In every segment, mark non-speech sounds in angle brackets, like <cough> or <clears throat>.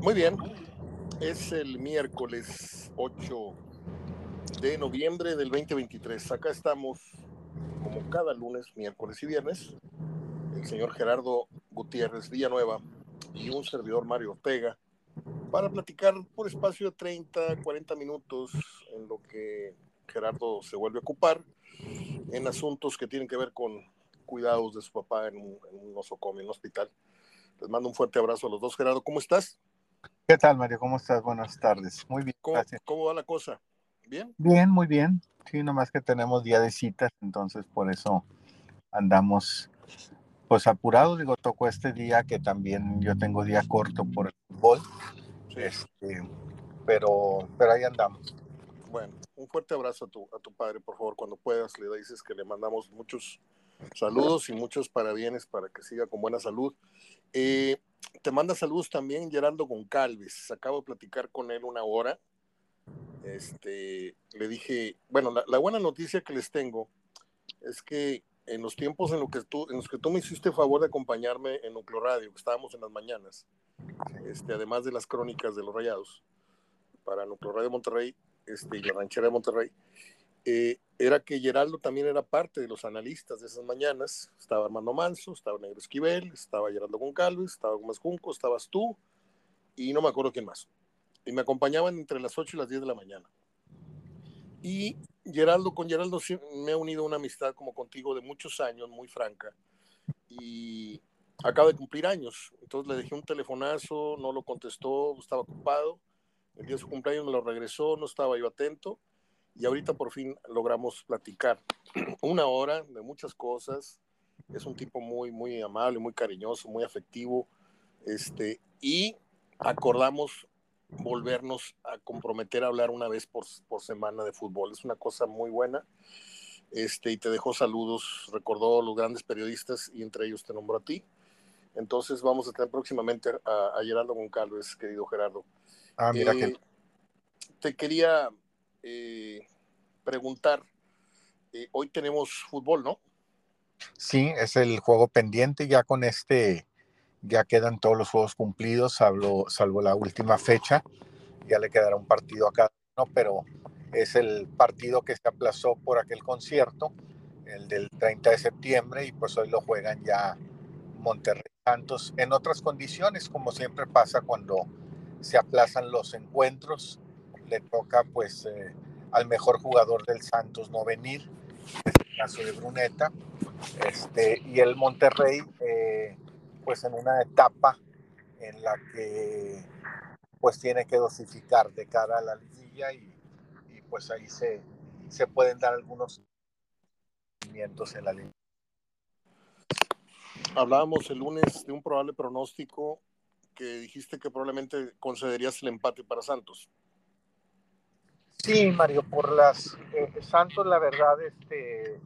Muy bien, es el miércoles 8 de noviembre del 2023. Acá estamos, como cada lunes, miércoles y viernes, el señor Gerardo Gutiérrez Villanueva y un servidor Mario Ortega para platicar por espacio de 30, 40 minutos en lo que Gerardo se vuelve a ocupar en asuntos que tienen que ver con cuidados de su papá en un, en un nosocomio, en un hospital. Les mando un fuerte abrazo a los dos. Gerardo, ¿cómo estás? ¿Qué tal, Mario? ¿Cómo estás? Buenas tardes. Muy bien. ¿Cómo, ¿cómo va la cosa? ¿Bien? Bien, muy bien. Sí, nomás que tenemos día de citas, entonces por eso andamos pues apurados. Digo, tocó este día que también yo tengo día corto por el fútbol. Sí. Este, pero, pero ahí andamos. Bueno, un fuerte abrazo a tu, a tu padre, por favor, cuando puedas, le dices que le mandamos muchos saludos y muchos parabienes para que siga con buena salud. Eh, te manda saludos también Gerardo Goncalves. Acabo de platicar con él una hora. Este, le dije, bueno, la, buena noticia que les tengo es que en los tiempos en, lo que tú, en los que tú me hiciste favor de acompañarme en Nucleo Radio, que estábamos en las mañanas, este, además de las crónicas de los rayados, para Nucleo Radio Monterrey este, y la ranchera de Monterrey, eh, era que Geraldo también era parte de los analistas de esas mañanas. Estaba Armando Manso, estaba Negro Esquivel, estaba Geraldo Goncalves, estaba Gómez Junco, estabas tú y no me acuerdo quién más. Y me acompañaban entre las 8 y las 10 de la mañana. Y Geraldo, con Geraldo me ha unido una amistad como contigo de muchos años, muy franca. Y acaba de cumplir años. Entonces le dejé un telefonazo, no lo contestó, estaba ocupado. El día de su cumpleaños me lo regresó, no estaba yo atento y ahorita por fin logramos platicar <clears throat> una hora de muchas cosas. Es un tipo muy, muy amable, muy cariñoso, muy afectivo. Este, y acordamos volvernos a comprometer a hablar una vez por, por semana de fútbol. Es una cosa muy buena. Este, y te dejó saludos, recordó a los grandes periodistas y entre ellos te nombró a ti. Entonces vamos a tener próximamente a, a Gerardo Goncalves, querido Gerardo. Ah, mira eh, que... Te quería eh, preguntar, eh, hoy tenemos fútbol, ¿no? Sí, es el juego pendiente, ya con este, ya quedan todos los juegos cumplidos, salvo, salvo la última fecha, ya le quedará un partido a cada uno, pero es el partido que se aplazó por aquel concierto, el del 30 de septiembre, y pues hoy lo juegan ya Monterrey Santos en otras condiciones, como siempre pasa cuando se aplazan los encuentros, le toca pues eh, al mejor jugador del Santos no venir, en este caso de Bruneta, este, y el Monterrey eh, pues en una etapa en la que pues tiene que dosificar de cara a la liguilla y, pues ahí se, se pueden dar algunos movimientos en la línea. Hablábamos el lunes de un probable pronóstico que dijiste que probablemente concederías el empate para Santos. Sí, Mario, por las eh, Santos, la verdad, este eh,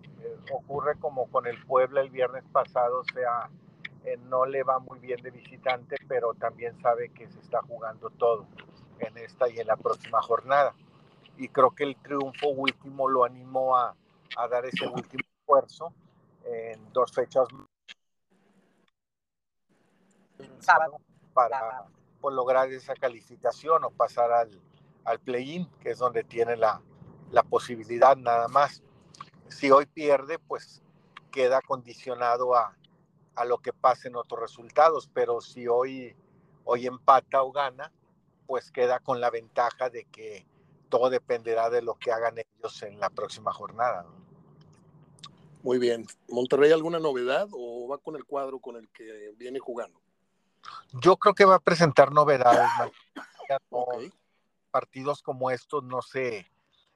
ocurre como con el Puebla el viernes pasado, o sea, eh, no le va muy bien de visitante, pero también sabe que se está jugando todo en esta y en la próxima jornada. Y creo que el triunfo último lo animó a, a dar ese último esfuerzo en dos fechas sábado para pues, lograr esa calificación o pasar al, al play-in, que es donde tiene la, la, posibilidad nada más. Si hoy pierde, pues queda condicionado a, a, lo que pase en otros resultados, pero si hoy, hoy empata o gana, pues queda con la ventaja de que todo dependerá de lo que hagan ellos en la próxima jornada. Muy bien. ¿Monterrey alguna novedad o va con el cuadro con el que viene jugando? Yo creo que va a presentar novedades. okay partidos como estos, no sé,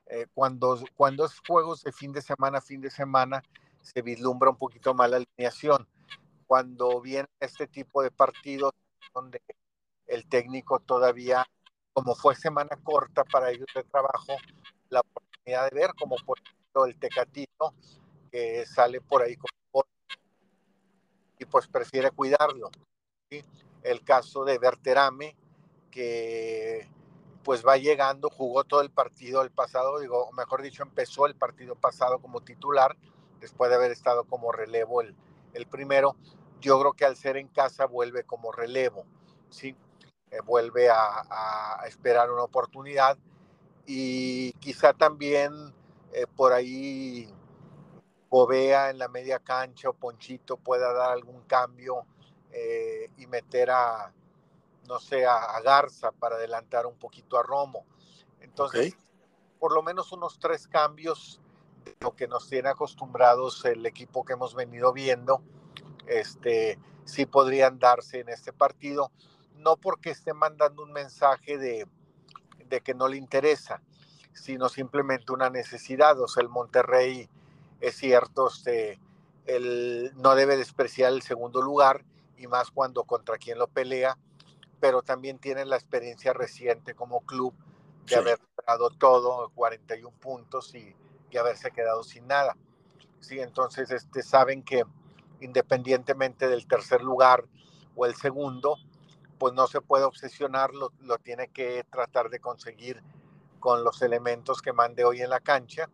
eh, cuando, cuando es juegos de fin de semana, fin de semana, se vislumbra un poquito más la alineación. Cuando viene este tipo de partidos donde el técnico todavía, como fue semana corta para ellos de trabajo, la oportunidad de ver, como por ejemplo el Tecatito, que sale por ahí con y pues prefiere cuidarlo. El caso de Berterame, que pues va llegando, jugó todo el partido el pasado, digo, mejor dicho, empezó el partido pasado como titular, después de haber estado como relevo el, el primero. Yo creo que al ser en casa vuelve como relevo, ¿sí? eh, vuelve a, esperar una oportunidad y quizá también eh, por ahí Bovea en la media cancha o Ponchito pueda dar algún cambio eh, y meter a, no sé, a, Garza para adelantar un poquito a Romo. Entonces, por lo menos unos tres cambios de lo que nos tiene acostumbrados el equipo que hemos venido viendo, este, sí podrían darse en este partido no porque esté mandando un mensaje de, que no le interesa, sino simplemente una necesidad. O sea, el Monterrey es cierto, este, no debe despreciar el segundo lugar y más cuando contra quien lo pelea, pero también tiene la experiencia reciente como club de haber ganado todo, 41 puntos y, y, haberse quedado sin nada. Sí, entonces este, saben que independientemente del tercer lugar o el segundo, pues no se puede obsesionar, lo, tiene que tratar de conseguir con los elementos que mande hoy en la cancha.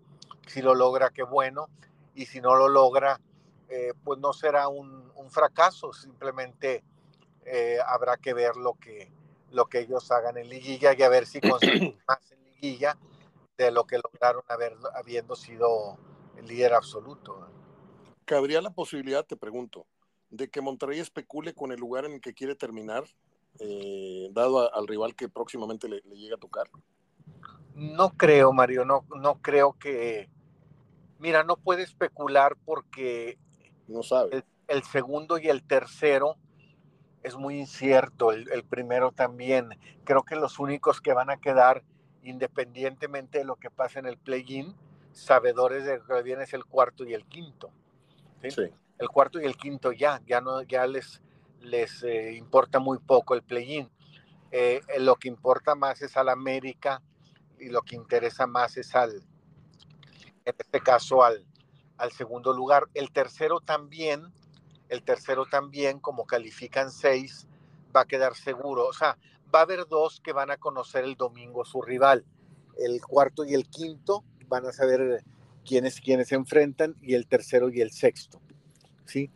Si lo logra, qué bueno. Y si no lo logra, eh, pues no será un, fracaso, simplemente eh, habrá que ver lo que, lo que ellos hagan en liguilla y a ver si consiguen <clears throat> más en liguilla de lo que lograron haber, habiendo sido el líder absoluto. ¿Cabría la posibilidad, te pregunto, de que Monterrey especule con el lugar en el que quiere terminar eh, dado al rival que próximamente le, llega a tocar? No creo, Mario, no, no creo que... Mira, no puede especular porque... No sabe. El, segundo y el tercero es muy incierto, el, primero también. Creo que los únicos que van a quedar, independientemente de lo que pase en el play-in, sabedores de que viene es el cuarto y el quinto. El cuarto y el quinto ya, ya no, ya les, les eh, importa muy poco el play-in. Eh, lo que importa más es al América y lo que interesa más es al, en este caso, al, al segundo lugar. El tercero también, el tercero también, como califican seis, va a quedar seguro. O sea, va a haber dos que van a conocer el domingo su rival. El cuarto y el quinto van a saber quiénes, quiénes se enfrentan y el tercero y el sexto. ¿sí?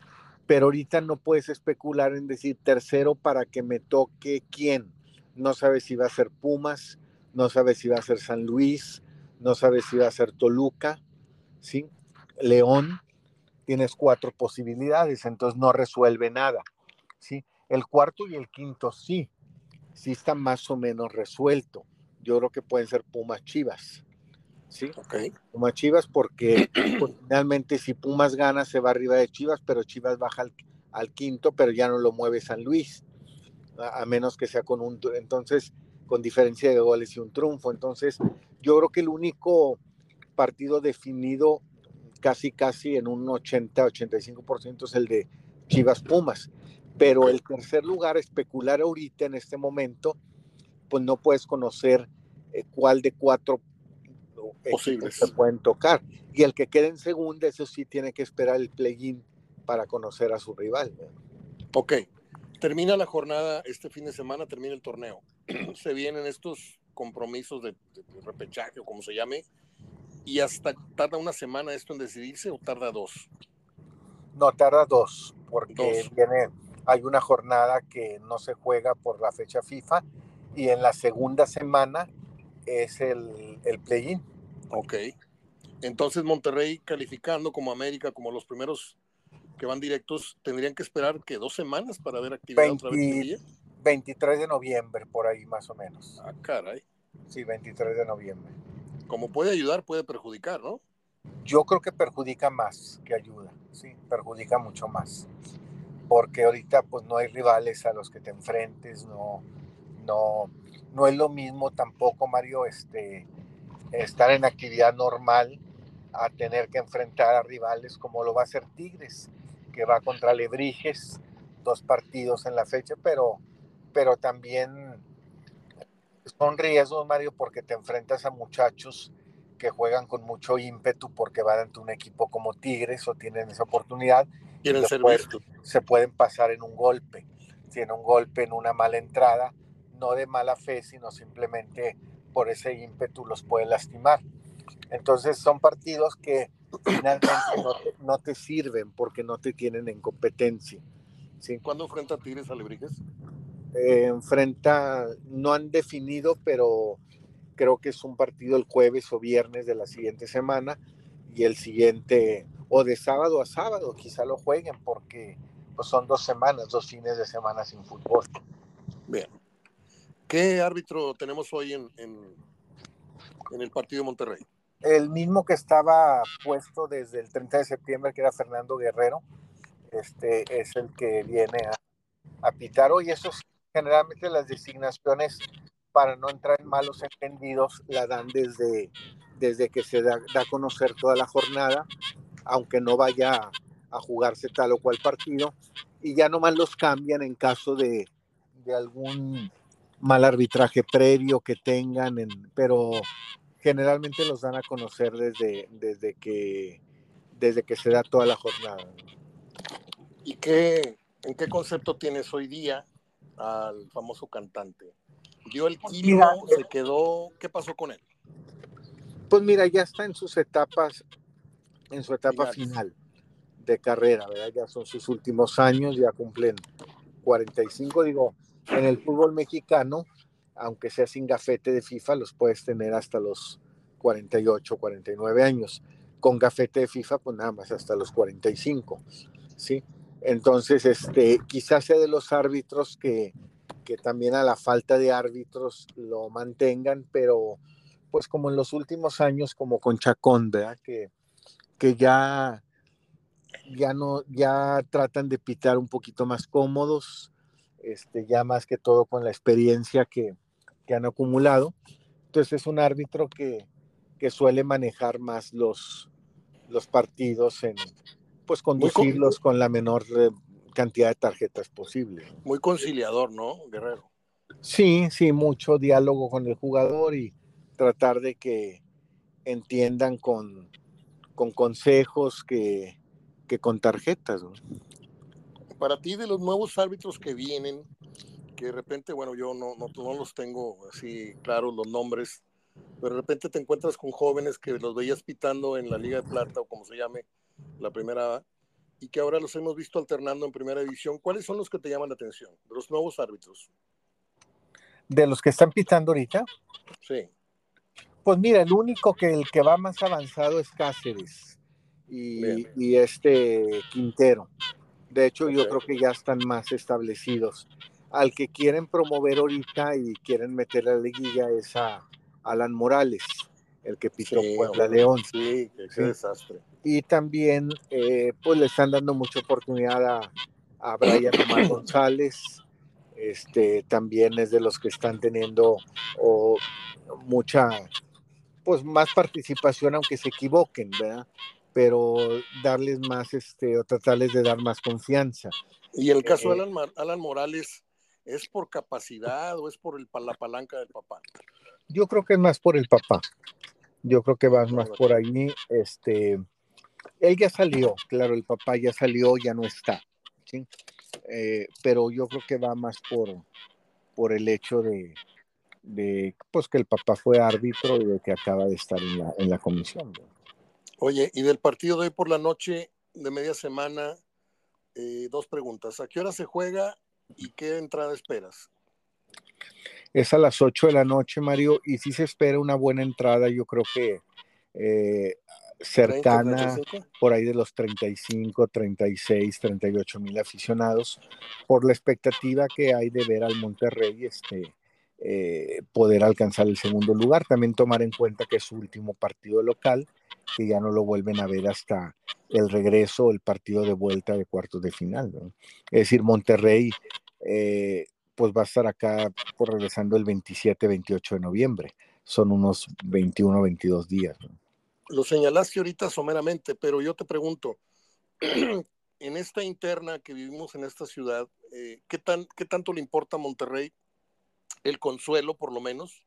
pero ahorita no puedes especular en decir tercero para que me toque quién. No sabes si va a ser Pumas, no sabes si va a ser San Luis, no sabes si va a ser Toluca, ¿sí? León, tienes cuatro posibilidades, entonces no resuelve nada, ¿sí? El cuarto y el quinto sí, sí está más o menos resuelto. Yo creo que pueden ser Pumas Chivas, ¿sí? Okay. Pumas Chivas porque pues, finalmente si Pumas gana se va arriba de Chivas, pero Chivas baja al, quinto, pero ya no lo mueve San Luis, a, menos que sea con un, entonces, con diferencia de goles y un triunfo. Entonces, yo creo que el único partido definido casi, casi en un 80-85% es el de Chivas Pumas. Pero el tercer lugar, especular ahorita en este momento, pues no puedes conocer eh, cuál de cuatro posibles se pueden tocar. Y el que quede en segunda, eso sí tiene que esperar el play-in para conocer a su rival. Ok, termina la jornada este fin de semana, termina el torneo. <clears throat> se vienen estos compromisos de, repechaje o como se llame, y hasta tarda una semana esto en decidirse o tarda dos. No, tarda dos, porque viene, hay una jornada que no se juega por la fecha FIFA y en la segunda semana es el, el play-in. Ok. Entonces Monterrey calificando como América, como los primeros que van directos, tendrían que esperar que dos semanas para ver actividad otra vez. 23 de noviembre, por ahí más o menos. Ah, caray. Sí, 23 de noviembre. Como puede ayudar, puede perjudicar, ¿no? Yo creo que perjudica más que ayuda, sí, perjudica mucho más. Porque ahorita pues no hay rivales a los que te enfrentes, no, no, no es lo mismo tampoco, Mario, este, estar en actividad normal a tener que enfrentar a rivales como lo va a hacer Tigres, que va contra Lebrijes, dos partidos en la fecha, pero, pero también son riesgos, Mario, porque te enfrentas a muchachos que juegan con mucho ímpetu porque van ante un equipo como Tigres o tienen esa oportunidad. Quieren ser Se pueden pasar en un golpe, si en un golpe, en una mala entrada, no de mala fe, sino simplemente por ese ímpetu los puede lastimar. Entonces son partidos que finalmente no te, sirven porque no te tienen en competencia. ¿sí? ¿Cuándo enfrenta Tigres a Lebrijes? Eh, enfrenta, no han definido, pero creo que es un partido el jueves o viernes de la siguiente semana y el siguiente, o de sábado a sábado, quizá lo jueguen porque pues, son dos semanas, dos fines de semana sin fútbol. Bien. ¿Qué árbitro tenemos hoy en, en, en el partido de Monterrey? El mismo que estaba puesto desde el 30 de septiembre, que era Fernando Guerrero, este es el que viene a, a pitar hoy. Eso es generalmente las designaciones para no entrar en malos entendidos la dan desde, desde que se da, a conocer toda la jornada, aunque no vaya a jugarse tal o cual partido, y ya nomás los cambian en caso de, de algún mal arbitraje previo que tengan, en, pero generalmente los dan a conocer desde, desde, que, desde que se da toda la jornada. ¿Y qué, en qué concepto tienes hoy día al famoso cantante? Dio el mira, se quedó, ¿qué pasó con él? Pues mira, ya está en sus etapas, en su etapa final de carrera, ¿verdad? Ya son sus últimos años, ya cumplen 45, digo, en el fútbol mexicano, aunque sea sin gafete de FIFA, los puedes tener hasta los 48, 49 años. Con gafete de FIFA, pues nada más hasta los 45, ¿sí? Entonces, este, quizás sea de los árbitros que, que también a la falta de árbitros lo mantengan, pero pues como en los últimos años, como con Chacón, ¿verdad? Que, que ya, ya no, ya tratan de pitar un poquito más cómodos, este, ya más que todo con la experiencia que, que han acumulado. Entonces es un árbitro que, que suele manejar más los, los partidos en, pues conducirlos con la menor eh, cantidad de tarjetas posible. Muy conciliador, ¿no, Guerrero? Sí, sí, mucho diálogo con el jugador y tratar de que entiendan con, con consejos que, que con tarjetas. ¿no? Para ti, de los nuevos árbitros que vienen, que de repente, bueno, yo no, no, no los tengo así claros los nombres, pero de repente te encuentras con jóvenes que los veías pitando en la Liga de Plata o como se llame, la primera y que ahora los hemos visto alternando en primera división. ¿Cuáles son los que te llaman la atención de los nuevos árbitros? De los que están pitando ahorita. Sí. Pues mira, el único que el que va más avanzado es Cáceres y, y este Quintero. De hecho, okay. yo creo que ya están más establecidos. Al que quieren promover ahorita y quieren meter a la liguilla es a Alan Morales, el que pitó sí, Puebla León. Sí, qué sí. desastre y también eh, pues le están dando mucha oportunidad a, a Brian Omar <coughs> González, este, también es de los que están teniendo o, mucha, pues más participación aunque se equivoquen, ¿verdad? Pero darles más, este, o tratarles de dar más confianza. Y el caso eh, de Alan, Alan, Morales, ¿es por capacidad o es por el, la palanca del papá? Yo creo que es más por el papá. Yo creo que va más por ahí, este, él ya salió, claro, el papá ya salió, ya no está, ¿sí? Eh, pero yo creo que va más por, por el hecho de, de, pues que el papá fue árbitro y de que acaba de estar en la, en la comisión. ¿no? Oye, y del partido de hoy por la noche de media semana, eh, dos preguntas. ¿A qué hora se juega y qué entrada esperas? Es a las 8 de la noche, Mario, y si se espera una buena entrada, yo creo que eh, cercana 30, por ahí de los 35, 36, 38 mil aficionados, por la expectativa que hay de ver al Monterrey este, eh, poder alcanzar el segundo lugar. También tomar en cuenta que es su último partido local, que ya no lo vuelven a ver hasta el regreso, el partido de vuelta de cuartos de final. ¿no? Es decir, Monterrey eh, pues va a estar acá por regresando el 27, 28 de noviembre. Son unos 21, 22 días. lo señalaste ahorita someramente, pero yo te pregunto, <clears throat> en esta interna que vivimos en esta ciudad, eh, ¿qué, tan, ¿qué tanto le importa a Monterrey el consuelo, por lo menos,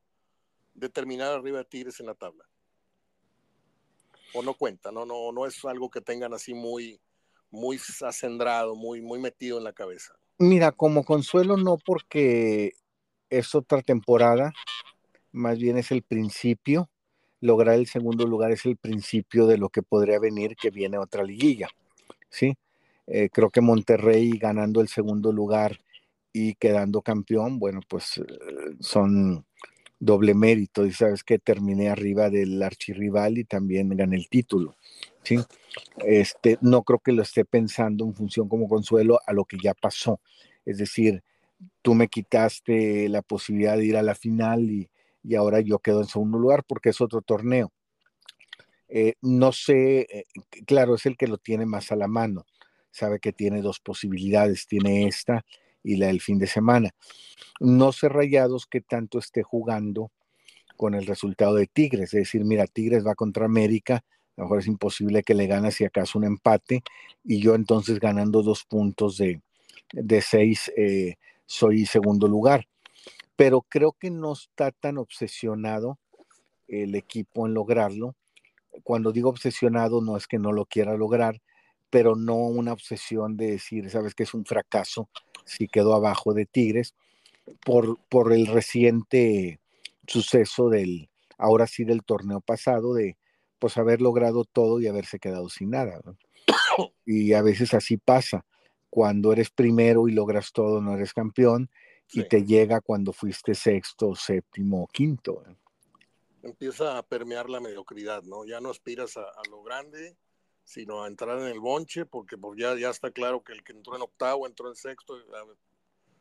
de terminar arriba de Tigres en la tabla? ¿O no cuenta? No, no, no es algo que tengan así muy, muy acendrado, muy, muy metido en la cabeza. Mira, como consuelo no porque es otra temporada, más bien es el principio lograr el segundo lugar es el principio de lo que podría venir, que viene otra liguilla, ¿sí? Eh, creo que Monterrey ganando el segundo lugar y quedando campeón, bueno, pues eh, son doble mérito y sabes que terminé arriba del archirrival y también gané el título. ¿Sí? Este, no creo que lo esté pensando en función como consuelo a lo que ya pasó. Es decir, tú me quitaste la posibilidad de ir a la final y, ahora yo quedo en segundo lugar porque es otro torneo. Eh, no sé, eh, claro, es el que lo tiene más a la mano. Sabe que tiene dos posibilidades, tiene esta y la del fin de semana. No sé rayados que tanto esté jugando con el resultado de Tigres, es decir, mira, Tigres va contra América, a lo mejor es imposible que le gane si acaso un empate y yo entonces ganando dos puntos de, de seis eh, soy segundo lugar. Pero creo que no está tan obsesionado el equipo en lograrlo. Cuando digo obsesionado no es que no lo quiera lograr, pero no una obsesión de decir, sabes que es un fracaso si quedó abajo de Tigres por, por el reciente suceso del, ahora sí del torneo pasado, de pues haber logrado todo y haberse quedado sin nada. Y a veces así pasa. Cuando eres primero y logras todo, no eres campeón, y te llega cuando fuiste sexto, séptimo o quinto. Empieza a permear la mediocridad, ¿no? Ya no aspiras a, a lo grande, sino a entrar en el bonche, porque pues ya, ya está claro que el que entró en octavo, entró en sexto,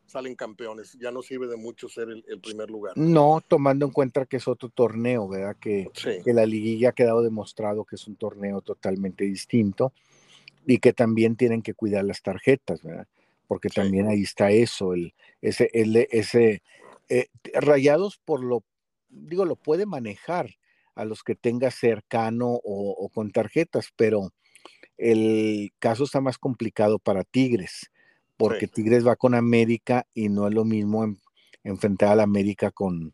salen campeones. Ya no sirve de mucho ser el, primer lugar. No, tomando en cuenta que es otro torneo, ¿verdad? Que, que, la liguilla ha quedado demostrado que es un torneo totalmente distinto y que también tienen que cuidar las tarjetas, ¿verdad? Porque también ahí está eso, el, ese, el, ese eh, rayados por lo, digo, lo puede manejar a los que tenga cercano o, con tarjetas, pero el caso está más complicado para Tigres, porque Tigres va con América y no es lo mismo enfrentar a la América con,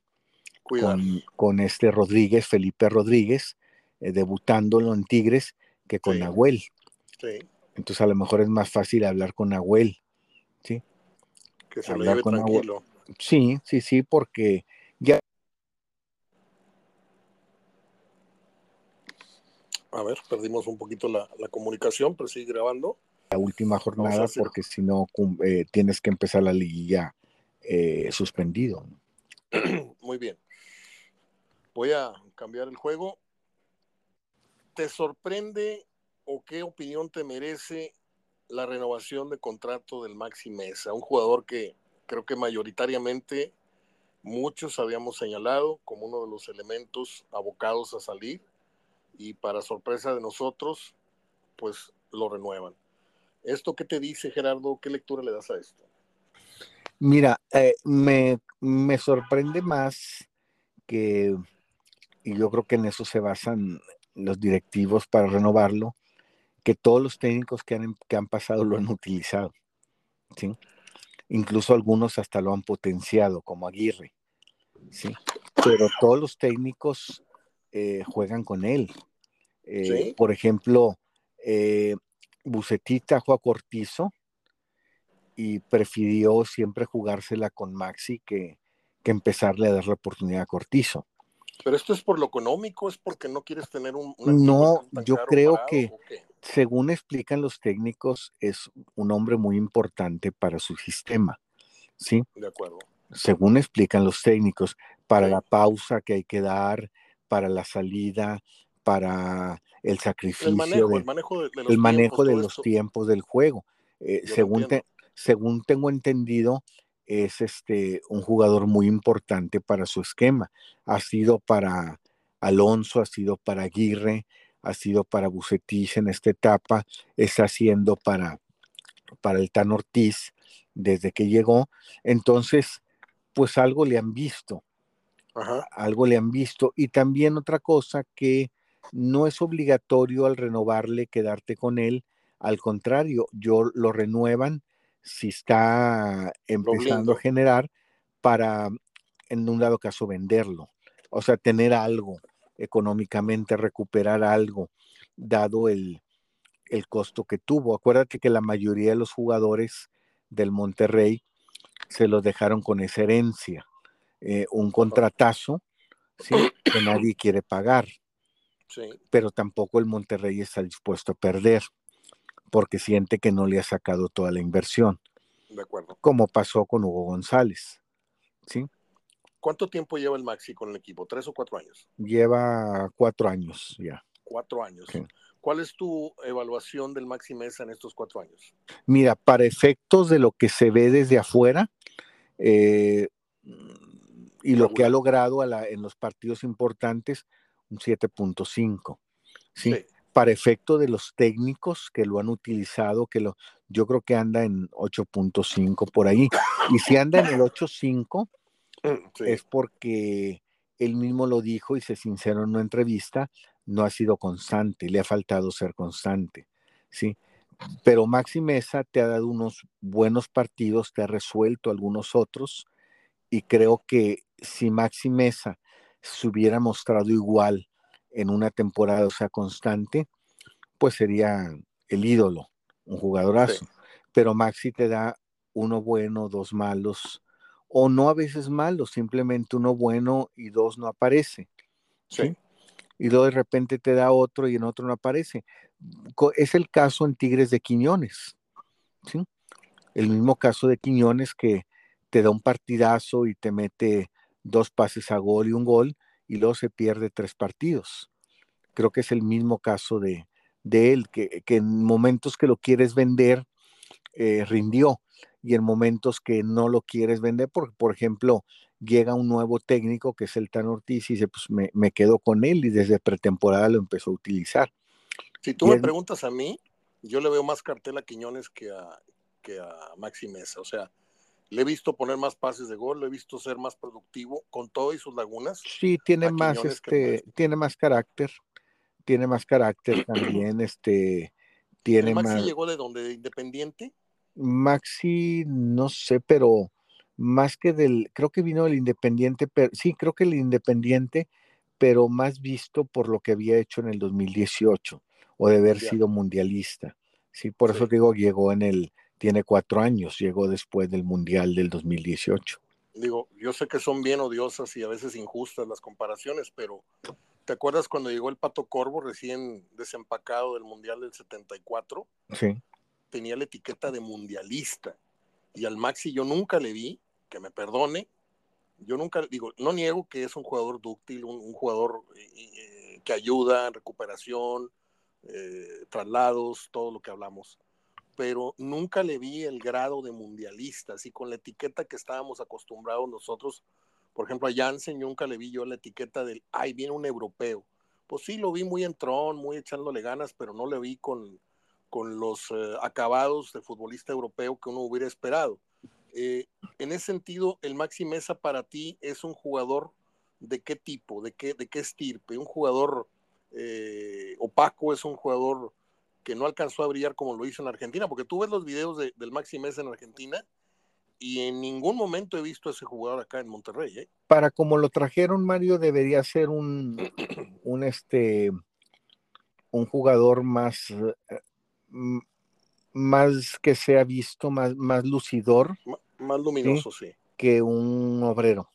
con, este Rodríguez, Felipe Rodríguez, eh, debutándolo en Tigres, que con Nahuel. Entonces a lo mejor es más fácil hablar con Nahuel. ¿sí? Que se hablar con tranquilo. Sí, sí, sí, porque ya A ver, perdimos un poquito la, comunicación, pero sigue grabando. La última jornada, porque si no eh, tienes que empezar la liguilla eh, suspendido. <clears throat> Muy bien. Voy a cambiar el juego. ¿Te sorprende o qué opinión te merece la renovación de contrato del Maxi Mesa? Un jugador que creo que mayoritariamente muchos habíamos señalado como uno de los elementos abocados a salir y para sorpresa de nosotros, pues lo renuevan. ¿Esto qué te dice, Gerardo? ¿Qué lectura le das a esto? Mira, eh, me, me, sorprende más que, y yo creo que en eso se basan los directivos para renovarlo, que todos los técnicos que han, que han pasado lo han utilizado. ¿sí? Incluso algunos hasta lo han potenciado, como Aguirre. ¿sí? Pero todos los técnicos eh, juegan con él. Eh, por ejemplo, eh, Bucetita a Cortizo y prefirió siempre jugársela con Maxi que, que empezarle a dar la oportunidad a Cortizo. Pero esto es por lo económico, es porque no quieres tener un... no, yo creo que, según explican los técnicos, es un hombre muy importante para su sistema. ¿Sí? De acuerdo. Según explican los técnicos, para la pausa que hay que dar, para la salida, para el sacrificio, el manejo, el manejo de, los, el manejo tiempos, de los tiempos del juego. Eh, según, según tengo entendido, es este un jugador muy importante para su esquema. Ha sido para Alonso, ha sido para Aguirre, ha sido para Bucetich en esta etapa, está haciendo para, para el Tan Ortiz desde que llegó. Entonces, pues algo le han visto algo le han visto. Y también otra cosa que no es obligatorio al renovarle quedarte con él, al contrario, yo lo renuevan si está empezando a generar para, en un dado caso, venderlo. O sea, tener algo económicamente, recuperar algo, dado el, el costo que tuvo. Acuérdate que la mayoría de los jugadores del Monterrey se los dejaron con esa herencia. Eh, un contratazo ¿sí? que nadie quiere pagar. Pero tampoco el Monterrey está dispuesto a perder porque siente que no le ha sacado toda la inversión. De acuerdo. Como pasó con Hugo González. ¿Sí? ¿Cuánto tiempo lleva el Maxi con el equipo? ¿Tres o cuatro años? Lleva cuatro años ya. Cuatro años. ¿Cuál es tu evaluación del Maxi Mesa en estos cuatro años? Mira, para efectos de lo que se ve desde afuera eh, y lo que ha logrado en los partidos importantes, un 7.5. ¿sí? Para efecto de los técnicos que lo han utilizado, que lo, yo creo que anda en 8.5 por ahí. Y si anda en el 8.5, mm, es porque él mismo lo dijo y se sinceró en una entrevista, no ha sido constante, le ha faltado ser constante, ¿sí? Pero Maxi Mesa te ha dado unos buenos partidos, te ha resuelto algunos otros, y creo que si Maxi Mesa se hubiera mostrado igual en una temporada, o sea, constante, pues sería el ídolo, un jugadorazo. Pero Maxi te da uno bueno, dos malos, o no a veces malos, simplemente uno bueno y dos no aparece. ¿sí? Y luego de repente te da otro y en otro no aparece. Es el caso en Tigres de Quiñones. ¿sí? El mismo caso de Quiñones que te da un partidazo y te mete dos pases a gol y un gol y luego se pierde tres partidos. Creo que es el mismo caso de, él, que, en momentos que lo quieres vender, eh, rindió y en momentos que no lo quieres vender, porque por ejemplo, llega un nuevo técnico que es el Tan Ortiz y dice, pues me, me quedo con él y desde pretemporada lo empezó a utilizar. Si tú me preguntas a mí, yo le veo más cartel a Quiñones que a, que a Maxi Mesa, o sea, le he visto poner más pases de gol, le he visto ser más productivo con todo y sus lagunas. Sí, tiene más, este, tiene más carácter, tiene más carácter <clears throat> también, este, tiene Maxi llegó de donde, de Independiente? Maxi, no sé, pero más que del, creo que vino del Independiente, pero sí, creo que el Independiente, pero más visto por lo que había hecho en el 2018 o de haber sido mundialista. Sí, por eso digo, llegó en el, tiene cuatro años, llegó después del Mundial del 2018. Digo, yo sé que son bien odiosas y a veces injustas las comparaciones, pero ¿te acuerdas cuando llegó el Pato Corvo recién desempacado del Mundial del 74? Sí tenía la etiqueta de mundialista. Y al Maxi yo nunca le vi, que me perdone, yo nunca, digo, no niego que es un jugador dúctil, un, jugador eh, eh, que ayuda en recuperación, eh, traslados, todo lo que hablamos, pero nunca le vi el grado de mundialista, así con la etiqueta que estábamos acostumbrados nosotros. Por ejemplo, a Jansen nunca le vi yo la etiqueta del, ay, viene un europeo. Pues sí, lo vi muy entrón, muy echándole ganas, pero no le vi con, con los eh, acabados de futbolista europeo que uno hubiera esperado. Eh, en ese sentido, el Maxi Mesa para ti es un jugador de qué tipo, de qué, de qué estirpe, un jugador eh, opaco, es un jugador que no alcanzó a brillar como lo hizo en Argentina, porque tú ves los videos del Maxi Mesa en Argentina y en ningún momento he visto a ese jugador acá en Monterrey. Para como lo trajeron, Mario, debería ser un, un, este, un jugador más más que sea visto, más, más lucidor. más luminoso, ¿sí? Que un obrero.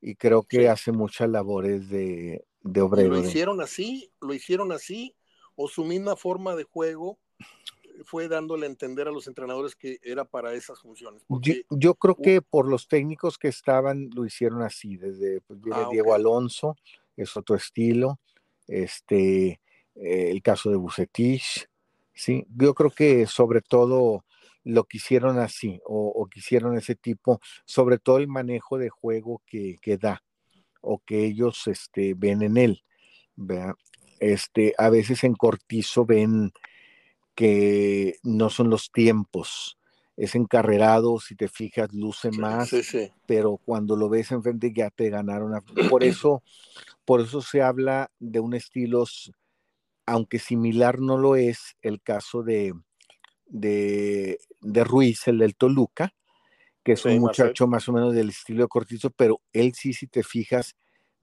Y creo que hace muchas labores de, de obrero. ¿Lo hicieron así? ¿Lo hicieron así? ¿O su misma forma de juego fue dándole a entender a los entrenadores que era para esas funciones? Yo, creo que por los técnicos que estaban lo hicieron así. Desde pues, viene ah, Diego Alonso, es otro estilo. Este, eh, el caso de Bucetich Sí, yo creo que sobre todo lo quisieron así o, quisieron ese tipo, sobre todo el manejo de juego que, que da o que ellos este, ven en él. Este, a veces en Cortizo ven que no son los tiempos, es encarrerado, si te fijas, luce más, pero cuando lo ves enfrente ya te ganaron. <clears throat> Por eso, por eso se habla de un estilo aunque similar no lo es el caso de, de, Ruiz, el del Toluca, que es un muchacho más o menos del estilo de Cortizo, pero él sí, si te fijas,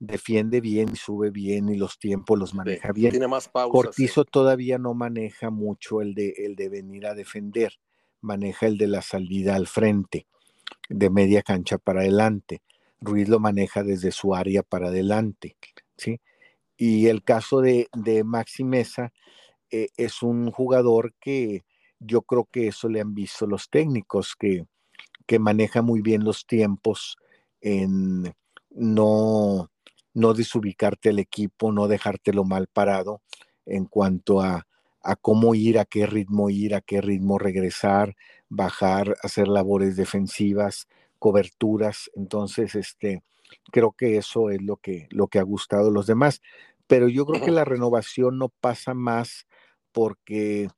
defiende bien, sube bien y los tiempos los maneja bien. Tiene más Cortizo todavía no maneja mucho el de, el de venir a defender, maneja el de la salida al frente, de media cancha para adelante. Ruiz lo maneja desde su área para adelante, ¿sí? Y el caso de, de Maxi Mesa eh, es un jugador que yo creo que eso le han visto los técnicos, que, que maneja muy bien los tiempos en no, no desubicarte el equipo, no dejártelo mal parado en cuanto a, a cómo ir, a qué ritmo ir, a qué ritmo regresar, bajar, hacer labores defensivas, coberturas. Entonces, este, creo que eso es lo que, lo que ha gustado a los demás. Pero yo creo que la renovación no pasa más porque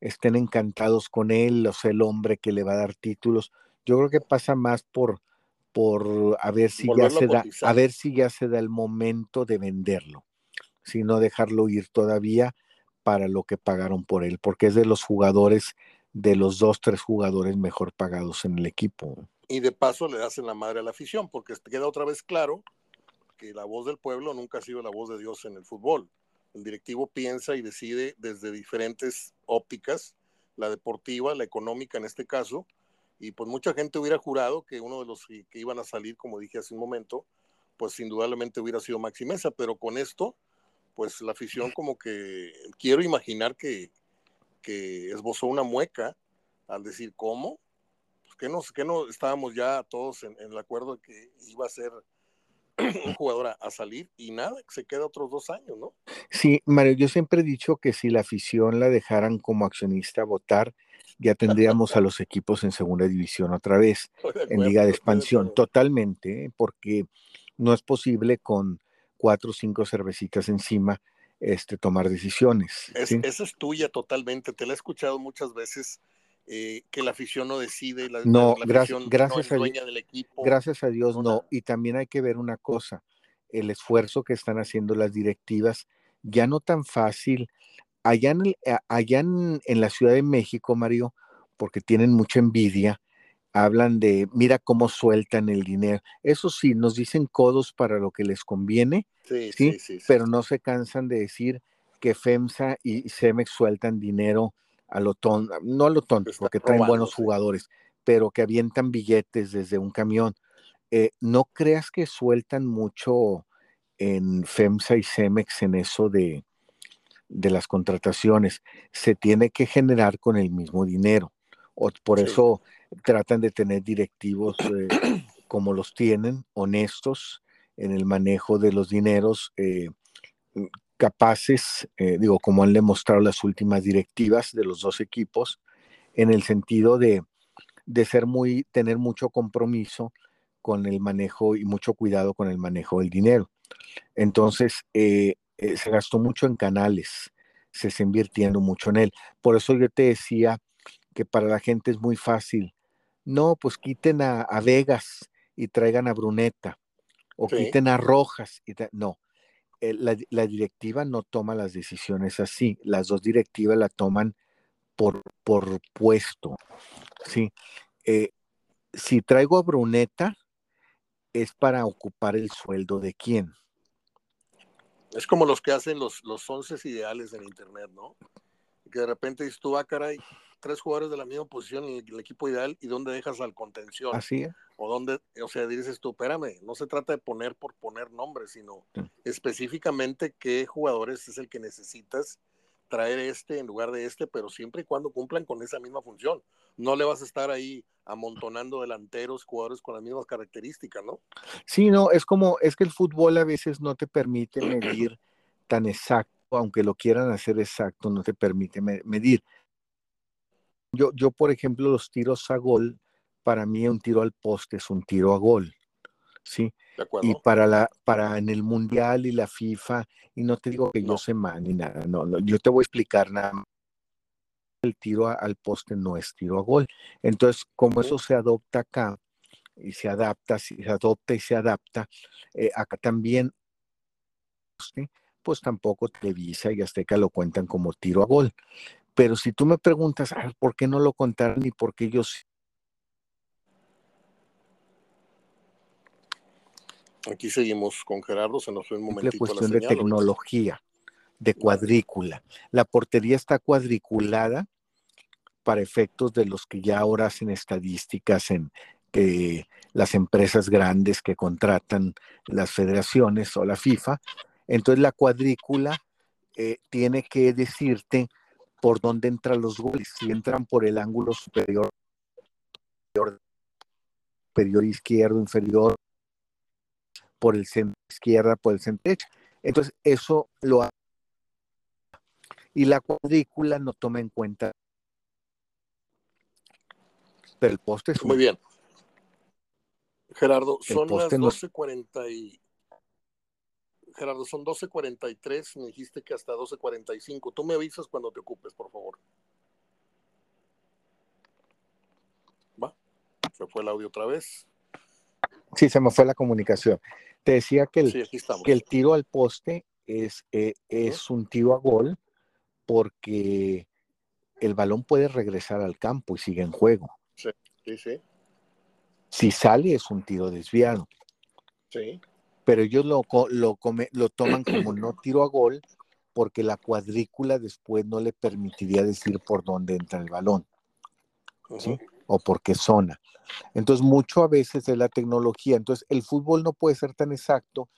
estén encantados con él, o sea, el hombre que le va a dar títulos. Yo creo que pasa más por, por a ver si ya se da, a ver si ya se da el momento de venderlo, si no dejarlo ir todavía para lo que pagaron por él, porque es de los jugadores, de los dos, tres jugadores mejor pagados en el equipo. Y de paso le hacen la madre a la afición, porque queda otra vez claro que la voz del pueblo nunca ha sido la voz de Dios en el fútbol. El directivo piensa y decide desde diferentes ópticas, la deportiva, la económica en este caso, y pues mucha gente hubiera jurado que uno de los que, iban a salir, como dije hace un momento, pues indudablemente hubiera sido Maxi Mesa, pero con esto, pues la afición como que quiero imaginar que, que esbozó una mueca al decir, ¿cómo? Pues que no, que no estábamos ya todos en, en el acuerdo de que iba a ser <clears throat> un jugador a, salir y nada, se queda otros dos años, ¿no? Sí, Mario, yo siempre he dicho que si la afición la dejaran como accionista votar, ya tendríamos a los equipos en segunda división otra vez, <laughs> en liga de expansión, totalmente, ¿eh? porque no es posible con cuatro o cinco cervecitas encima este, tomar decisiones. Esa es tuya totalmente, te la he escuchado muchas veces eh, que la afición no decide, la, no, gracias, gracias a dueña del equipo. Gracias a Dios, no. Y también hay que ver una cosa, el esfuerzo que están haciendo las directivas, ya no tan fácil. Allá en, allá en, la Ciudad de México, Mario, porque tienen mucha envidia, hablan de, mira cómo sueltan el dinero. Eso sí, nos dicen codos para lo que les conviene, sí, ¿sí? sí pero no se cansan de decir que FEMSA y CEMEX sueltan dinero a lo tonto, no a lo tonto, porque traen buenos jugadores, pero que avientan billetes desde un camión. Eh, no creas que sueltan mucho en FEMSA y CEMEX en eso de, de las contrataciones. Se tiene que generar con el mismo dinero. O, por eso tratan de tener directivos eh, como los tienen, honestos en el manejo de los dineros, eh, capaces, eh, digo, como han demostrado las últimas directivas de los dos equipos, en el sentido de, de ser muy, tener mucho compromiso con el manejo y mucho cuidado con el manejo del dinero. Entonces, eh, eh, se gastó mucho en canales, se está invirtiendo mucho en él. Por eso yo te decía que para la gente es muy fácil. No, pues quiten a, Vegas y traigan a Bruneta, o quiten a Rojas. Y no, eh, la, directiva no toma las decisiones así, las dos directivas la toman por, por puesto. ¿sí? Eh, si traigo a Bruneta, es para ocupar el sueldo de quién. Es como los que hacen los, los once ideales en Internet, ¿no? Que de repente dices tú, ah, caray, tres jugadores de la misma posición en el, equipo ideal y dónde dejas al contención. Así es. O dónde, o sea, dices tú, espérame, no se trata de poner por poner nombres, sino específicamente qué jugadores es el que necesitas traer este en lugar de este, pero siempre y cuando cumplan con esa misma función. No le vas a estar ahí amontonando delanteros, jugadores con las mismas características, ¿no? Sí, no, es como, es que el fútbol a veces no te permite <clears throat> medir tan exacto, aunque lo quieran hacer exacto, no te permite medir. Yo, yo, por ejemplo, los tiros a gol, para mí un tiro al poste es un tiro a gol. ¿Sí? Y para, la, para en el Mundial y la FIFA, y no te digo que yo sé más ni nada, no, no, yo te voy a explicar nada más. El tiro al poste no es tiro a gol. Entonces, como eso se adopta acá y se adapta, se adopta y se adapta, eh, acá también, pues tampoco Televisa y Azteca lo cuentan como tiro a gol. Pero si tú me preguntas, ah, ¿por qué no lo contaron y por qué ellos... Aquí seguimos con Gerardo, se nos fue un momentito. La cuestión de tecnología, de cuadrícula. La portería está cuadriculada para efectos de los que ya ahora hacen estadísticas en que las empresas grandes que contratan las federaciones o la FIFA. Entonces la cuadrícula eh, tiene que decirte por dónde entran los goles, si entran por el ángulo superior, superior izquierdo, inferior, por el centro izquierda, por el centro derecha. Entonces, eso lo hace. Y la cuadrícula no toma en cuenta. Pero el poste es Muy bien. Gerardo, son las 12.40 y... Gerardo, son 12.43, me dijiste que hasta 12.45. Tú me avisas cuando te ocupes, por favor. Va, se fue el audio otra vez. Sí, se me fue la comunicación. Te decía que el, que el tiro al poste es, eh, es un tiro a gol porque el balón puede regresar al campo y sigue en juego. Sí, sí, sí. Si sale es un tiro desviado. Sí. Pero ellos lo, lo, lo toman como no <clears throat> tiro a gol porque la cuadrícula después no le permitiría decir por dónde entra el balón. ¿sí? O por qué zona. Entonces, mucho a veces es la tecnología. Entonces, el fútbol no puede ser tan exacto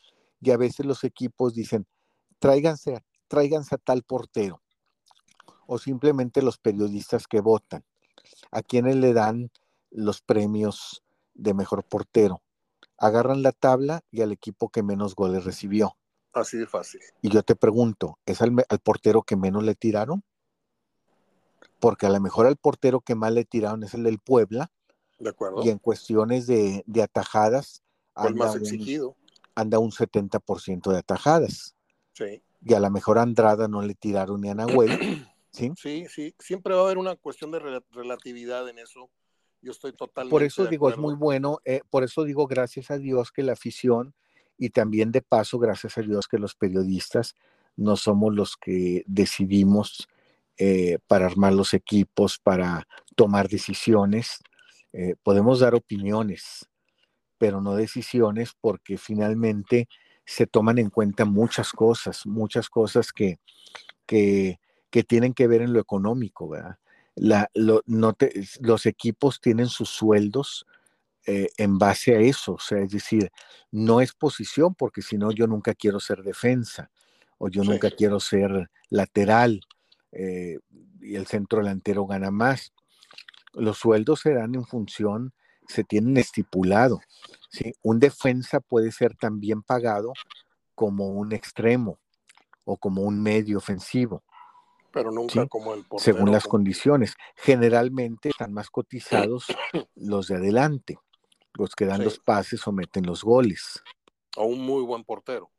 y a veces los equipos dicen, tráiganse, tráiganse a tal portero. O simplemente los periodistas que votan. A quienes le dan los premios de mejor portero. Agarran la tabla y al equipo que menos goles recibió. Así de fácil. Y yo te pregunto, ¿es al, portero que menos le tiraron? Porque a lo mejor al portero que más le tiraron es el del Puebla. De acuerdo. Y en cuestiones de, atajadas. Anda más exigido. Un, anda un 70% de atajadas. Sí. Y a lo mejor a Andrada no le tiraron ni a Nahuel. <clears throat> ¿sí? sí, sí. Siempre va a haber una cuestión de relatividad en eso yo estoy totalmente. Por eso digo, es muy bueno, eh, por eso digo, gracias a Dios que la afición y también de paso, gracias a Dios que los periodistas no somos los que decidimos eh, para armar los equipos, para tomar decisiones. Eh, podemos dar opiniones, pero no decisiones porque finalmente se toman en cuenta muchas cosas, muchas cosas que, que, que tienen que ver en lo económico, ¿verdad? la, no los equipos tienen sus sueldos eh, en base a eso, o sea, es decir, no es posición, porque si no, yo nunca quiero ser defensa o yo nunca quiero ser lateral eh, y el centro delantero gana más. Los sueldos se dan en función, se tienen estipulado. ¿sí? Un defensa puede ser tan bien pagado como un extremo o como un medio ofensivo pero nunca como el portero. Según las condiciones. Generalmente están más cotizados <coughs> los de adelante, los que dan los pases o meten los goles. O un muy buen portero.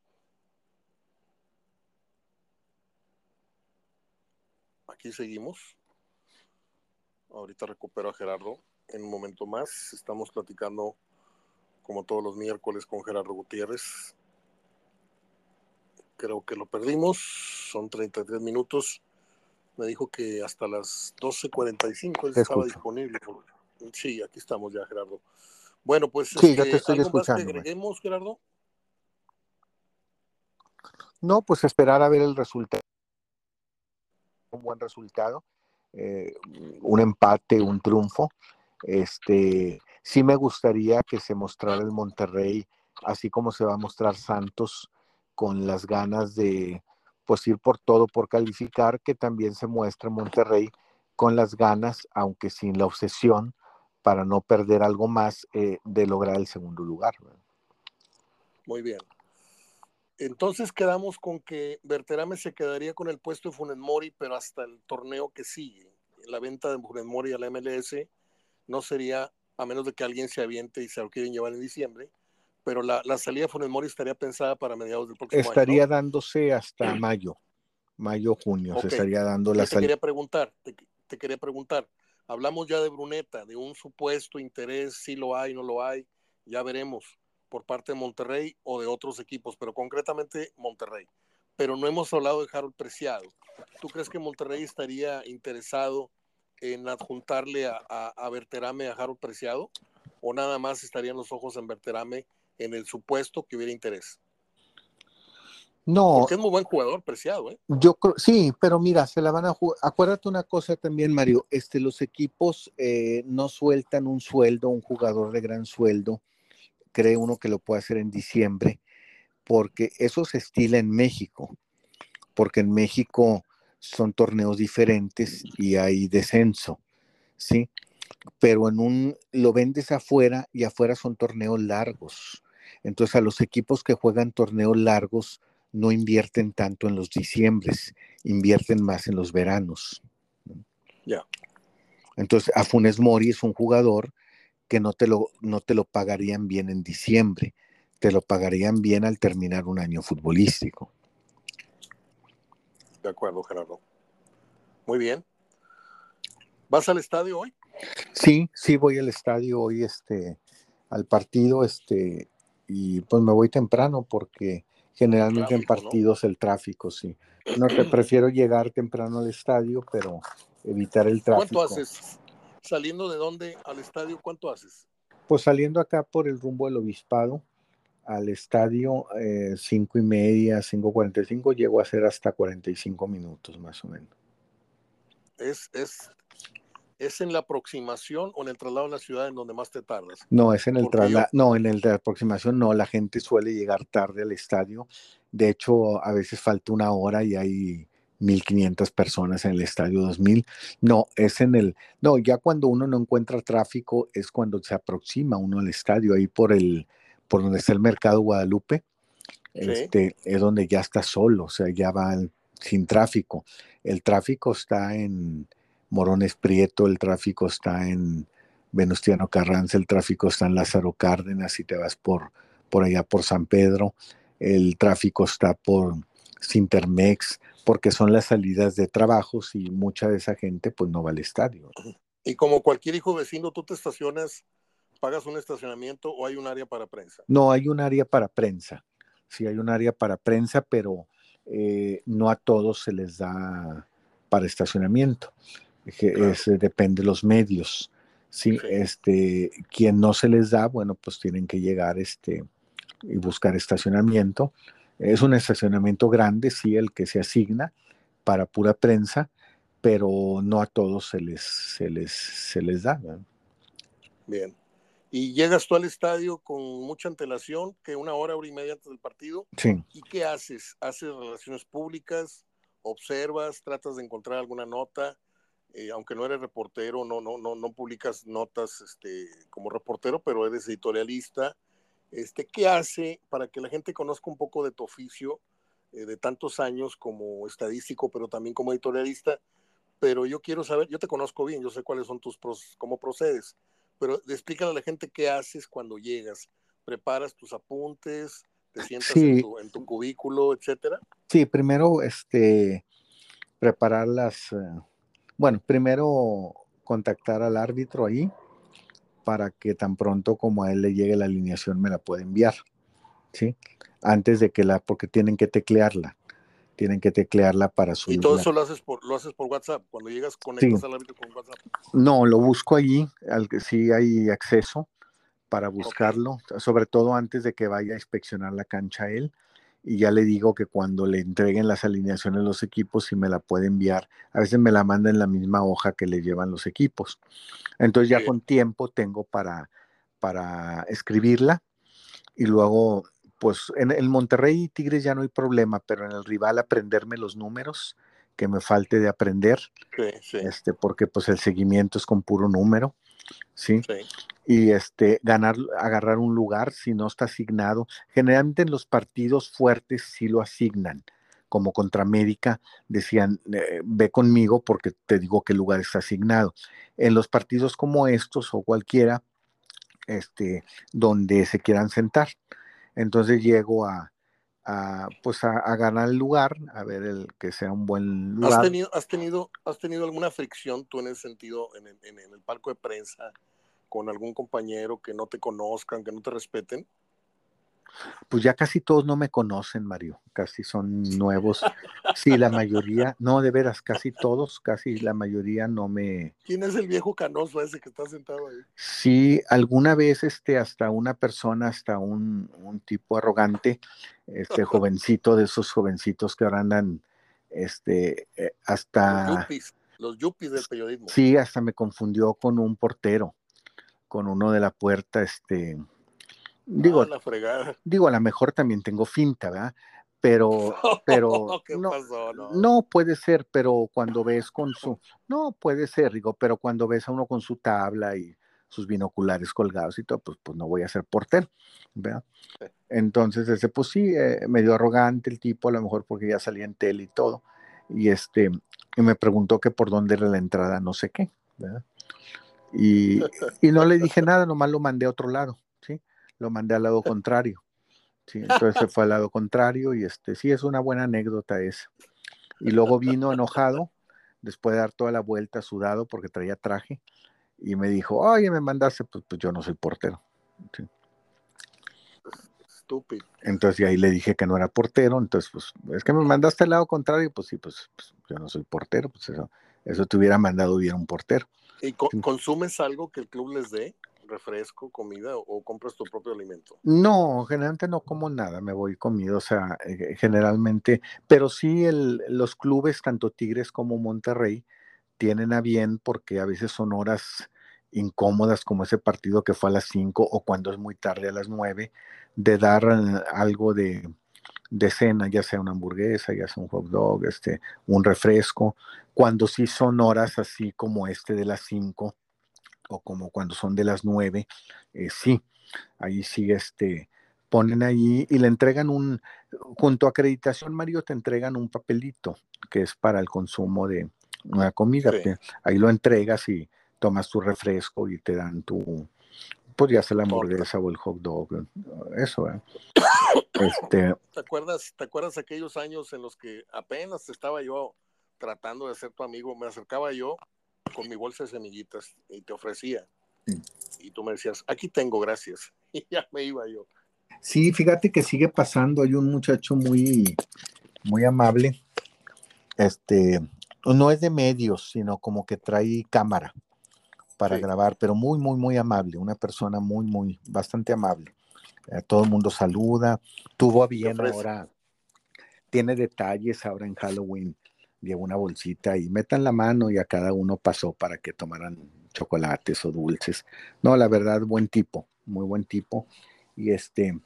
Aquí seguimos. Ahorita recupero a Gerardo en un momento más. Estamos platicando como todos los miércoles con Gerardo Gutiérrez. Creo que lo perdimos. Son 33 minutos me dijo que hasta las 12.45 estaba disponible. Sí, aquí estamos ya, Gerardo. Bueno, pues sí, ya te este, estoy escuchando. Más agreguemos, Gerardo? No, pues esperar a ver el resultado. Un buen resultado, eh, un empate, un triunfo. Este, sí me gustaría que se mostrara el Monterrey, así como se va a mostrar Santos, con las ganas de, pues ir por todo, por calificar, que también se muestra Monterrey con las ganas, aunque sin la obsesión, para no perder algo más eh, de lograr el segundo lugar. Muy bien. Entonces quedamos con que Berterame se quedaría con el puesto de Funes Mori, pero hasta el torneo que sigue. La venta de Funes Mori a la MLS no sería, a menos de que alguien se aviente y se lo quieren llevar en diciembre, pero la, salida de Funes Mori estaría pensada para mediados del próximo año. Estaría dándose hasta <clears throat> mayo, mayo, junio, se estaría dando la salida. Te quería preguntar, te, quería preguntar, hablamos ya de Bruneta, de un supuesto interés, si lo hay, no lo hay, ya veremos por parte de Monterrey o de otros equipos, pero concretamente Monterrey. Pero no hemos hablado de Harold Preciado. ¿Tú crees que Monterrey estaría interesado en adjuntarle a, a, a Berterame a Harold Preciado? ¿O nada más estarían los ojos en Berterame en el supuesto que hubiera interés. No. Porque es muy buen jugador, preciado, ¿eh? Yo creo, sí, pero mira, se la van a jugar. Acuérdate una cosa también, Mario, este, los equipos eh, no sueltan un sueldo, un jugador de gran sueldo, cree uno que lo puede hacer en diciembre, porque eso se estila en México, porque en México son torneos diferentes y hay descenso, ¿sí? Pero en un, lo vendes afuera y afuera son torneos largos. Entonces a los equipos que juegan torneos largos no invierten tanto en los diciembres, invierten más en los veranos. Ya. Entonces a Funes Mori es un jugador que no te, lo, no te lo pagarían bien en diciembre, te lo pagarían bien al terminar un año futbolístico. De acuerdo, Gerardo. Muy bien. ¿Vas al estadio hoy? Sí, sí voy al estadio hoy, este, al partido, este, y pues me voy temprano porque generalmente en partidos el tráfico, sí. No te prefiero llegar temprano al estadio, pero evitar el tráfico. ¿Cuánto haces? ¿Saliendo de dónde al estadio, cuánto haces? Pues saliendo acá por el rumbo del obispado, al estadio, eh, cinco y media, cinco cuarenta y cinco, llego a ser hasta 45 minutos más o menos. ¿Es, es, ¿Es en la aproximación o en el traslado a la ciudad en donde más te tardas? No, es en el traslado, no, en el de aproximación no, la gente suele llegar tarde al estadio. De hecho, a veces falta una hora y hay 1500 personas en el estadio 2000. No, es en el, no, ya cuando uno no encuentra tráfico es cuando se aproxima uno al estadio, ahí por el, por donde está el mercado Guadalupe, este, es donde ya está solo, o sea, ya va sin tráfico. El tráfico está en Morones Prieto, el tráfico está en Venustiano Carranza, el tráfico está en Lázaro Cárdenas, si te vas por, por allá por San Pedro, el tráfico está por Sintermex, porque son las salidas de trabajos y mucha de esa gente pues no va al estadio. Y como cualquier hijo vecino, tú te estacionas ¿Pagas un estacionamiento o hay un área para prensa? No, hay un área para prensa. Sí, hay un área para prensa, pero eh, no a todos se les da para estacionamiento. Es, depende de los medios. Sí, este, quien no se les da, bueno, pues tienen que llegar este, y buscar estacionamiento. Es un estacionamiento grande, sí, el que se asigna para pura prensa, pero no a todos se les, se les, se les da. Bien y llegas tú al estadio con mucha antelación, que una hora, hora y media antes del partido. Sí. ¿Y qué haces? ¿Haces relaciones públicas? ¿Observas? ¿Tratas de encontrar alguna nota? Eh, aunque no eres reportero, no, no, no, no publicas notas este, como reportero, pero eres editorialista. Este, ¿Qué hace para que la gente conozca un poco de tu oficio eh, de tantos años como estadístico, pero también como editorialista? Pero yo quiero saber, yo te conozco bien, yo sé cuáles son tus, cómo procedes pero explícale a la gente qué haces cuando llegas. ¿Preparas tus apuntes? ¿Te sientas en, tu, cubículo, etcétera? Sí, primero, este, preparar las, eh, bueno, primero contactar al árbitro ahí para que tan pronto como a él le llegue la alineación me la pueda enviar, ¿sí? Antes de que la, porque tienen que teclearla tienen que teclearla para su. ¿Y todo eso lo haces por, lo haces por WhatsApp? Cuando llegas, conectas al árbitro con WhatsApp. No, lo busco allí, al que sí hay acceso para buscarlo, sobre todo antes de que vaya a inspeccionar la cancha él. Y ya le digo que cuando le entreguen las alineaciones a los equipos, si me la puede enviar. A veces me la manda en la misma hoja que le llevan los equipos. Entonces ya con tiempo tengo para, para escribirla y luego pues en el Monterrey y Tigres ya no hay problema, pero en el rival aprenderme los números que me falte de aprender, este, porque pues el seguimiento es con puro número, ¿sí? Y este, ganar, agarrar un lugar si no está asignado. Generalmente en los partidos fuertes sí lo asignan, como contra América, decían, eh, ve conmigo porque te digo qué lugar está asignado. En los partidos como estos o cualquiera, este, donde se quieran sentar. Entonces llego a, pues a, ganar el lugar, a ver el que sea un buen lugar. ¿Has tenido, has tenido, has tenido alguna fricción tú en ese sentido en el, en el palco de prensa con algún compañero que no te conozcan, que no te respeten? Pues ya casi todos no me conocen, Mario, casi son nuevos. Sí, la mayoría, no, de veras, casi todos, casi la mayoría no me... ¿Quién es el viejo canoso ese que está sentado ahí? Sí, alguna vez este, hasta una persona, hasta un, un tipo arrogante, este <laughs> jovencito, de esos jovencitos que ahora andan, este, eh, hasta... Los yuppies, los yuppies del periodismo. Sí, hasta me confundió con un portero, con uno de la puerta, este Digo, la fregada. digo, a lo mejor también tengo finta, ¿verdad? pero, <laughs> pero no, puede ser, pero cuando ves con su, no puede ser, digo, pero cuando ves a uno con su tabla y sus binoculares colgados y todo, pues, pues no voy a ser portero, ¿verdad? Entonces, ese, pues sí, eh, medio arrogante el tipo, a lo mejor porque ya salía en tele y todo, y este, y me preguntó que por dónde era la entrada, no sé qué, ¿verdad? Y, y no le dije nada, nomás lo mandé a otro lado. Lo mandé al lado <laughs> contrario. Sí, entonces se fue al lado contrario y este sí es una buena anécdota esa. Y luego vino enojado, después de dar toda la vuelta sudado porque traía traje, y me dijo, oye, me mandaste, pues, pues yo no soy portero. Estúpido. Entonces ahí le dije que no era portero, entonces pues es que me mandaste al lado contrario, pues sí, pues, pues yo no soy portero, pues eso, eso te hubiera mandado hubiera un portero. ¿Y consumes algo que el club les dé? Refresco, comida o, compras tu propio alimento? No, generalmente no como nada, me voy comido, o sea, eh, generalmente, pero sí el, los clubes, tanto Tigres como Monterrey, tienen a bien porque a veces son horas incómodas como ese partido que fue a las 5 o cuando es muy tarde a las 9, de dar eh, algo de, de cena, ya sea una hamburguesa, ya sea un hot dog, este, un refresco, cuando sí son horas así como este de las 5, o como cuando son de las nueve, eh, sí, ahí sí este, ponen ahí y le entregan un, junto a acreditación, Mario, te entregan un papelito que es para el consumo de una comida. Ahí lo entregas y tomas tu refresco y te dan tu, pues ya sea la hamburguesa o el hot dog, eso. ¿eh? este, ¿Te acuerdas, ¿Te acuerdas aquellos años en los que apenas estaba yo tratando de ser tu amigo? Me acercaba yo con mi bolsa de semillitas y te ofrecía. Y tú me decías, aquí tengo, gracias. <laughs> Y ya me iba yo. Sí, fíjate que sigue pasando. Hay un muchacho muy, muy amable. Este, no es de medios, sino como que trae cámara para grabar, pero muy, muy, muy amable. Una persona muy, muy, bastante amable. Eh, todo el mundo saluda. Tuvo a bien ahora. Tiene detalles ahora en Halloween llevo una bolsita y metan la mano y a cada uno pasó para que tomaran chocolates o dulces. No, la verdad, buen tipo, muy buen tipo. Y este,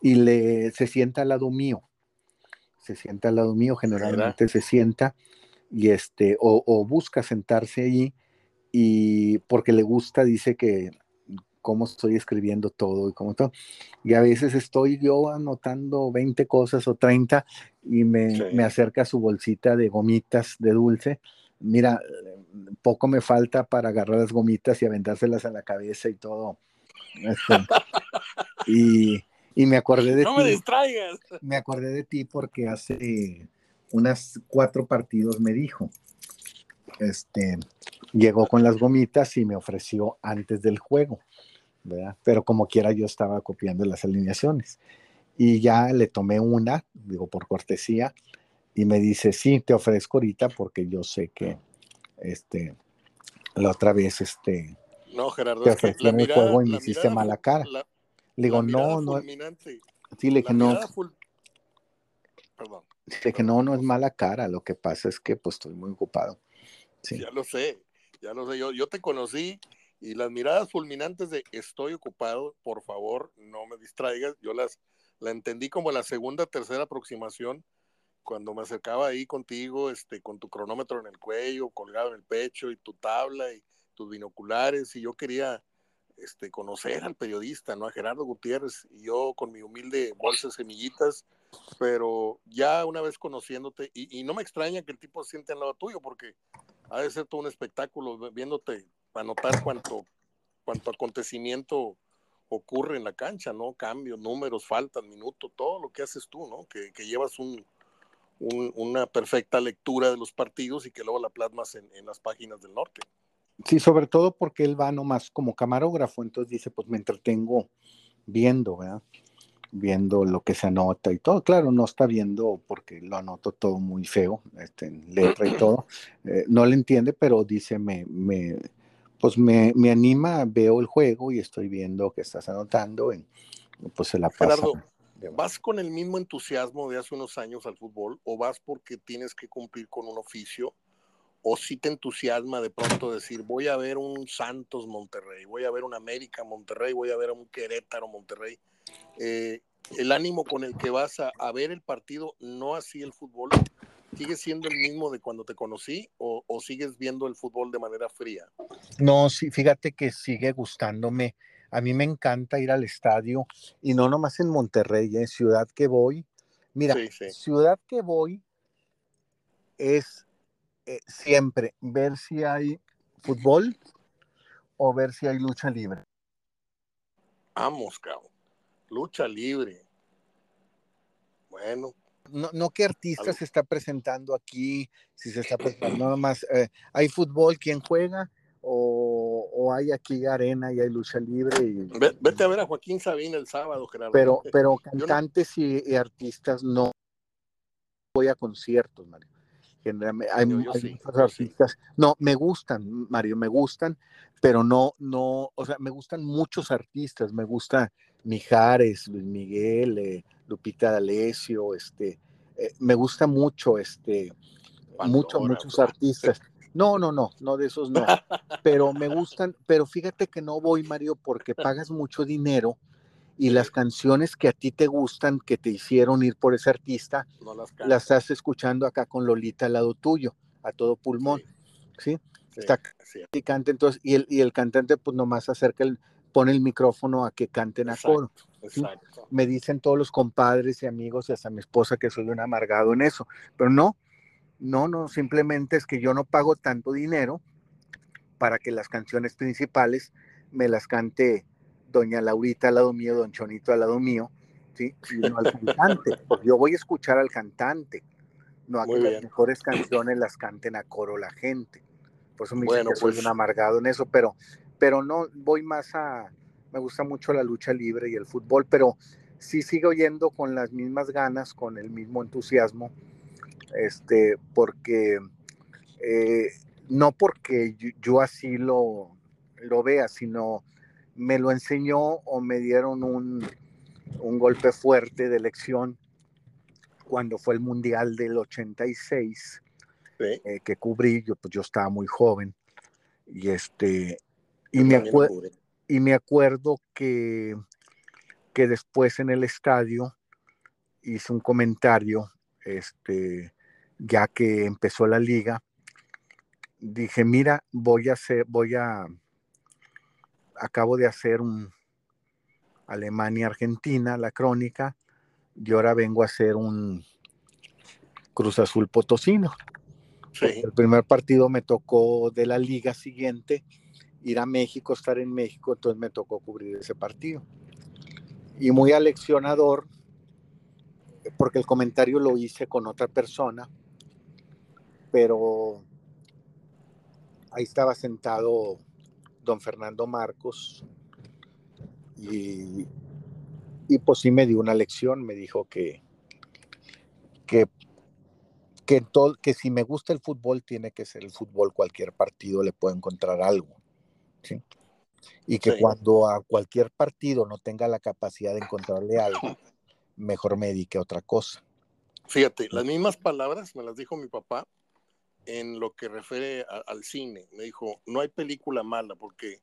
y le se sienta al lado mío. Se sienta al lado mío, generalmente se sienta y este, o, o busca sentarse allí y porque le gusta, dice que cómo estoy escribiendo todo y cómo todo. Y a veces estoy yo anotando 20 cosas o 30 y me, acerca su bolsita de gomitas de dulce. Mira, poco me falta para agarrar las gomitas y aventárselas a la cabeza y todo. Este, <laughs> y, me acordé de no me distraigas. Me acordé de ti porque hace unas cuatro partidos me dijo. Este, llegó con las gomitas y me ofreció antes del juego. Pero como quiera yo estaba copiando las alineaciones. Y ya le tomé una, digo, por cortesía, y me dice, sí, te ofrezco ahorita porque yo sé que, este, la otra vez, este, no, Gerardo, te ofrecí el juego y me hiciste mala cara. le digo, no, no. Sí, le dije, no. Perdón. Le dije, no, no es mala cara, lo que pasa es que pues estoy muy ocupado. Sí. Ya lo sé, ya lo sé, yo, yo te conocí y las miradas fulminantes de estoy ocupado, por favor, no me distraigas. Yo las la entendí como la segunda, tercera aproximación cuando me acercaba ahí contigo, este, con tu cronómetro en el cuello, colgado en el pecho y tu tabla y tus binoculares y yo quería este, conocer al periodista, ¿no? A Gerardo Gutiérrez y yo con mi humilde bolsa de semillitas, pero ya una vez conociéndote y, y no me extraña que el tipo se siente al lado tuyo porque ha de ser todo un espectáculo viéndote para notar cuánto, cuánto acontecimiento ocurre en la cancha, ¿no? Cambios, números, faltas, minutos, todo lo que haces tú, ¿no? Que, llevas un, una perfecta lectura de los partidos y que luego la plasmas en, las páginas del norte. Sí, sobre todo porque él va nomás como camarógrafo, entonces dice, pues me entretengo viendo, ¿verdad? Viendo lo que se anota y todo. Claro, no está viendo porque lo anoto todo muy feo, este, en letra y todo. Eh, no le entiende, pero dice, me, pues me, me, anima, veo el juego y estoy viendo que estás anotando, y pues se la pasa. Gerardo, ¿vas con el mismo entusiasmo de hace unos años al fútbol o vas porque tienes que cumplir con un oficio? ¿O si te entusiasma de pronto decir, voy a ver un Santos Monterrey, voy a ver un América Monterrey, voy a ver un Querétaro Monterrey? Eh, el ánimo con el que vas a, ver el partido, no así el fútbol, ¿sigue siendo el mismo de cuando te conocí o, sigues viendo el fútbol de manera fría? No, sí, fíjate que sigue gustándome. A mí me encanta ir al estadio y no nomás en Monterrey, en ciudad que voy. Mira, ciudad que voy es eh, siempre ver si hay fútbol o ver si hay lucha libre. Vamos, cabrón. Lucha libre. Bueno. No, no qué artista se está presentando aquí, si se está presentando nada más. Eh, ¿Hay fútbol? ¿Quién juega? O, hay aquí arena y hay lucha libre. Y, Vete a ver a Joaquín Sabina el sábado, Gerardo. Pero, pero <laughs> cantantes y, artistas no voy a conciertos, Mario. hay, muchos artistas. No, me gustan, Mario, me gustan, pero no, no, o sea, me gustan muchos artistas. Me gusta Mijares, Luis Miguel, eh, Lupita D'Alessio, este, eh, me gusta mucho, este, muchos, muchos artistas. No, no, no, no de esos no. Pero me gustan, pero fíjate que no voy, Mario, porque pagas mucho dinero y las canciones que a ti te gustan, que te hicieron ir por ese artista, las, estás escuchando acá con Lolita al lado tuyo, a todo pulmón. ¿Sí? Está cantante, entonces, y el, y el cantante, pues nomás acerca el, pone el micrófono a que canten a coro. Exacto. Me dicen todos los compadres y amigos y hasta mi esposa que soy un amargado en eso, pero no, no, no, simplemente es que yo no pago tanto dinero para que las canciones principales me las cante doña Laurita al lado mío, don Chonito al lado mío, ¿sí? Y no al cantante, <laughs> porque yo voy a escuchar al cantante, no a que las mejores canciones las canten a coro la gente. Por eso me dicen que soy un pues amargado en eso, pero, pero no, voy más a, me gusta mucho la lucha libre y el fútbol, pero sí sigo yendo con las mismas ganas, con el mismo entusiasmo este, porque eh, no porque yo, así lo, lo, vea, sino me lo enseñó o me dieron un, golpe fuerte de elección cuando fue el Mundial del 86, eh, que cubrí, yo, pues yo estaba muy joven, y este, y me, y me acuerdo que, que después en el estadio hice un comentario, este, ya que empezó la liga, dije, mira, voy a hacer, voy a, acabo de hacer un Alemania-Argentina, la crónica, y ahora vengo a hacer un Cruz Azul Potosino. El primer partido me tocó de la liga siguiente ir a México, estar en México, entonces me tocó cubrir ese partido. Y muy aleccionador, porque el comentario lo hice con otra persona, pero ahí estaba sentado don Fernando Marcos y, y pues sí me dio una lección, me dijo que, que, que, todo, que si me gusta el fútbol tiene que ser el fútbol, cualquier partido le puede encontrar algo. Y que cuando a cualquier partido no tenga la capacidad de encontrarle algo, <laughs> mejor me dedique a otra cosa. Fíjate, las mismas palabras me las dijo mi papá en lo que refiere al cine. Me dijo, no hay película mala porque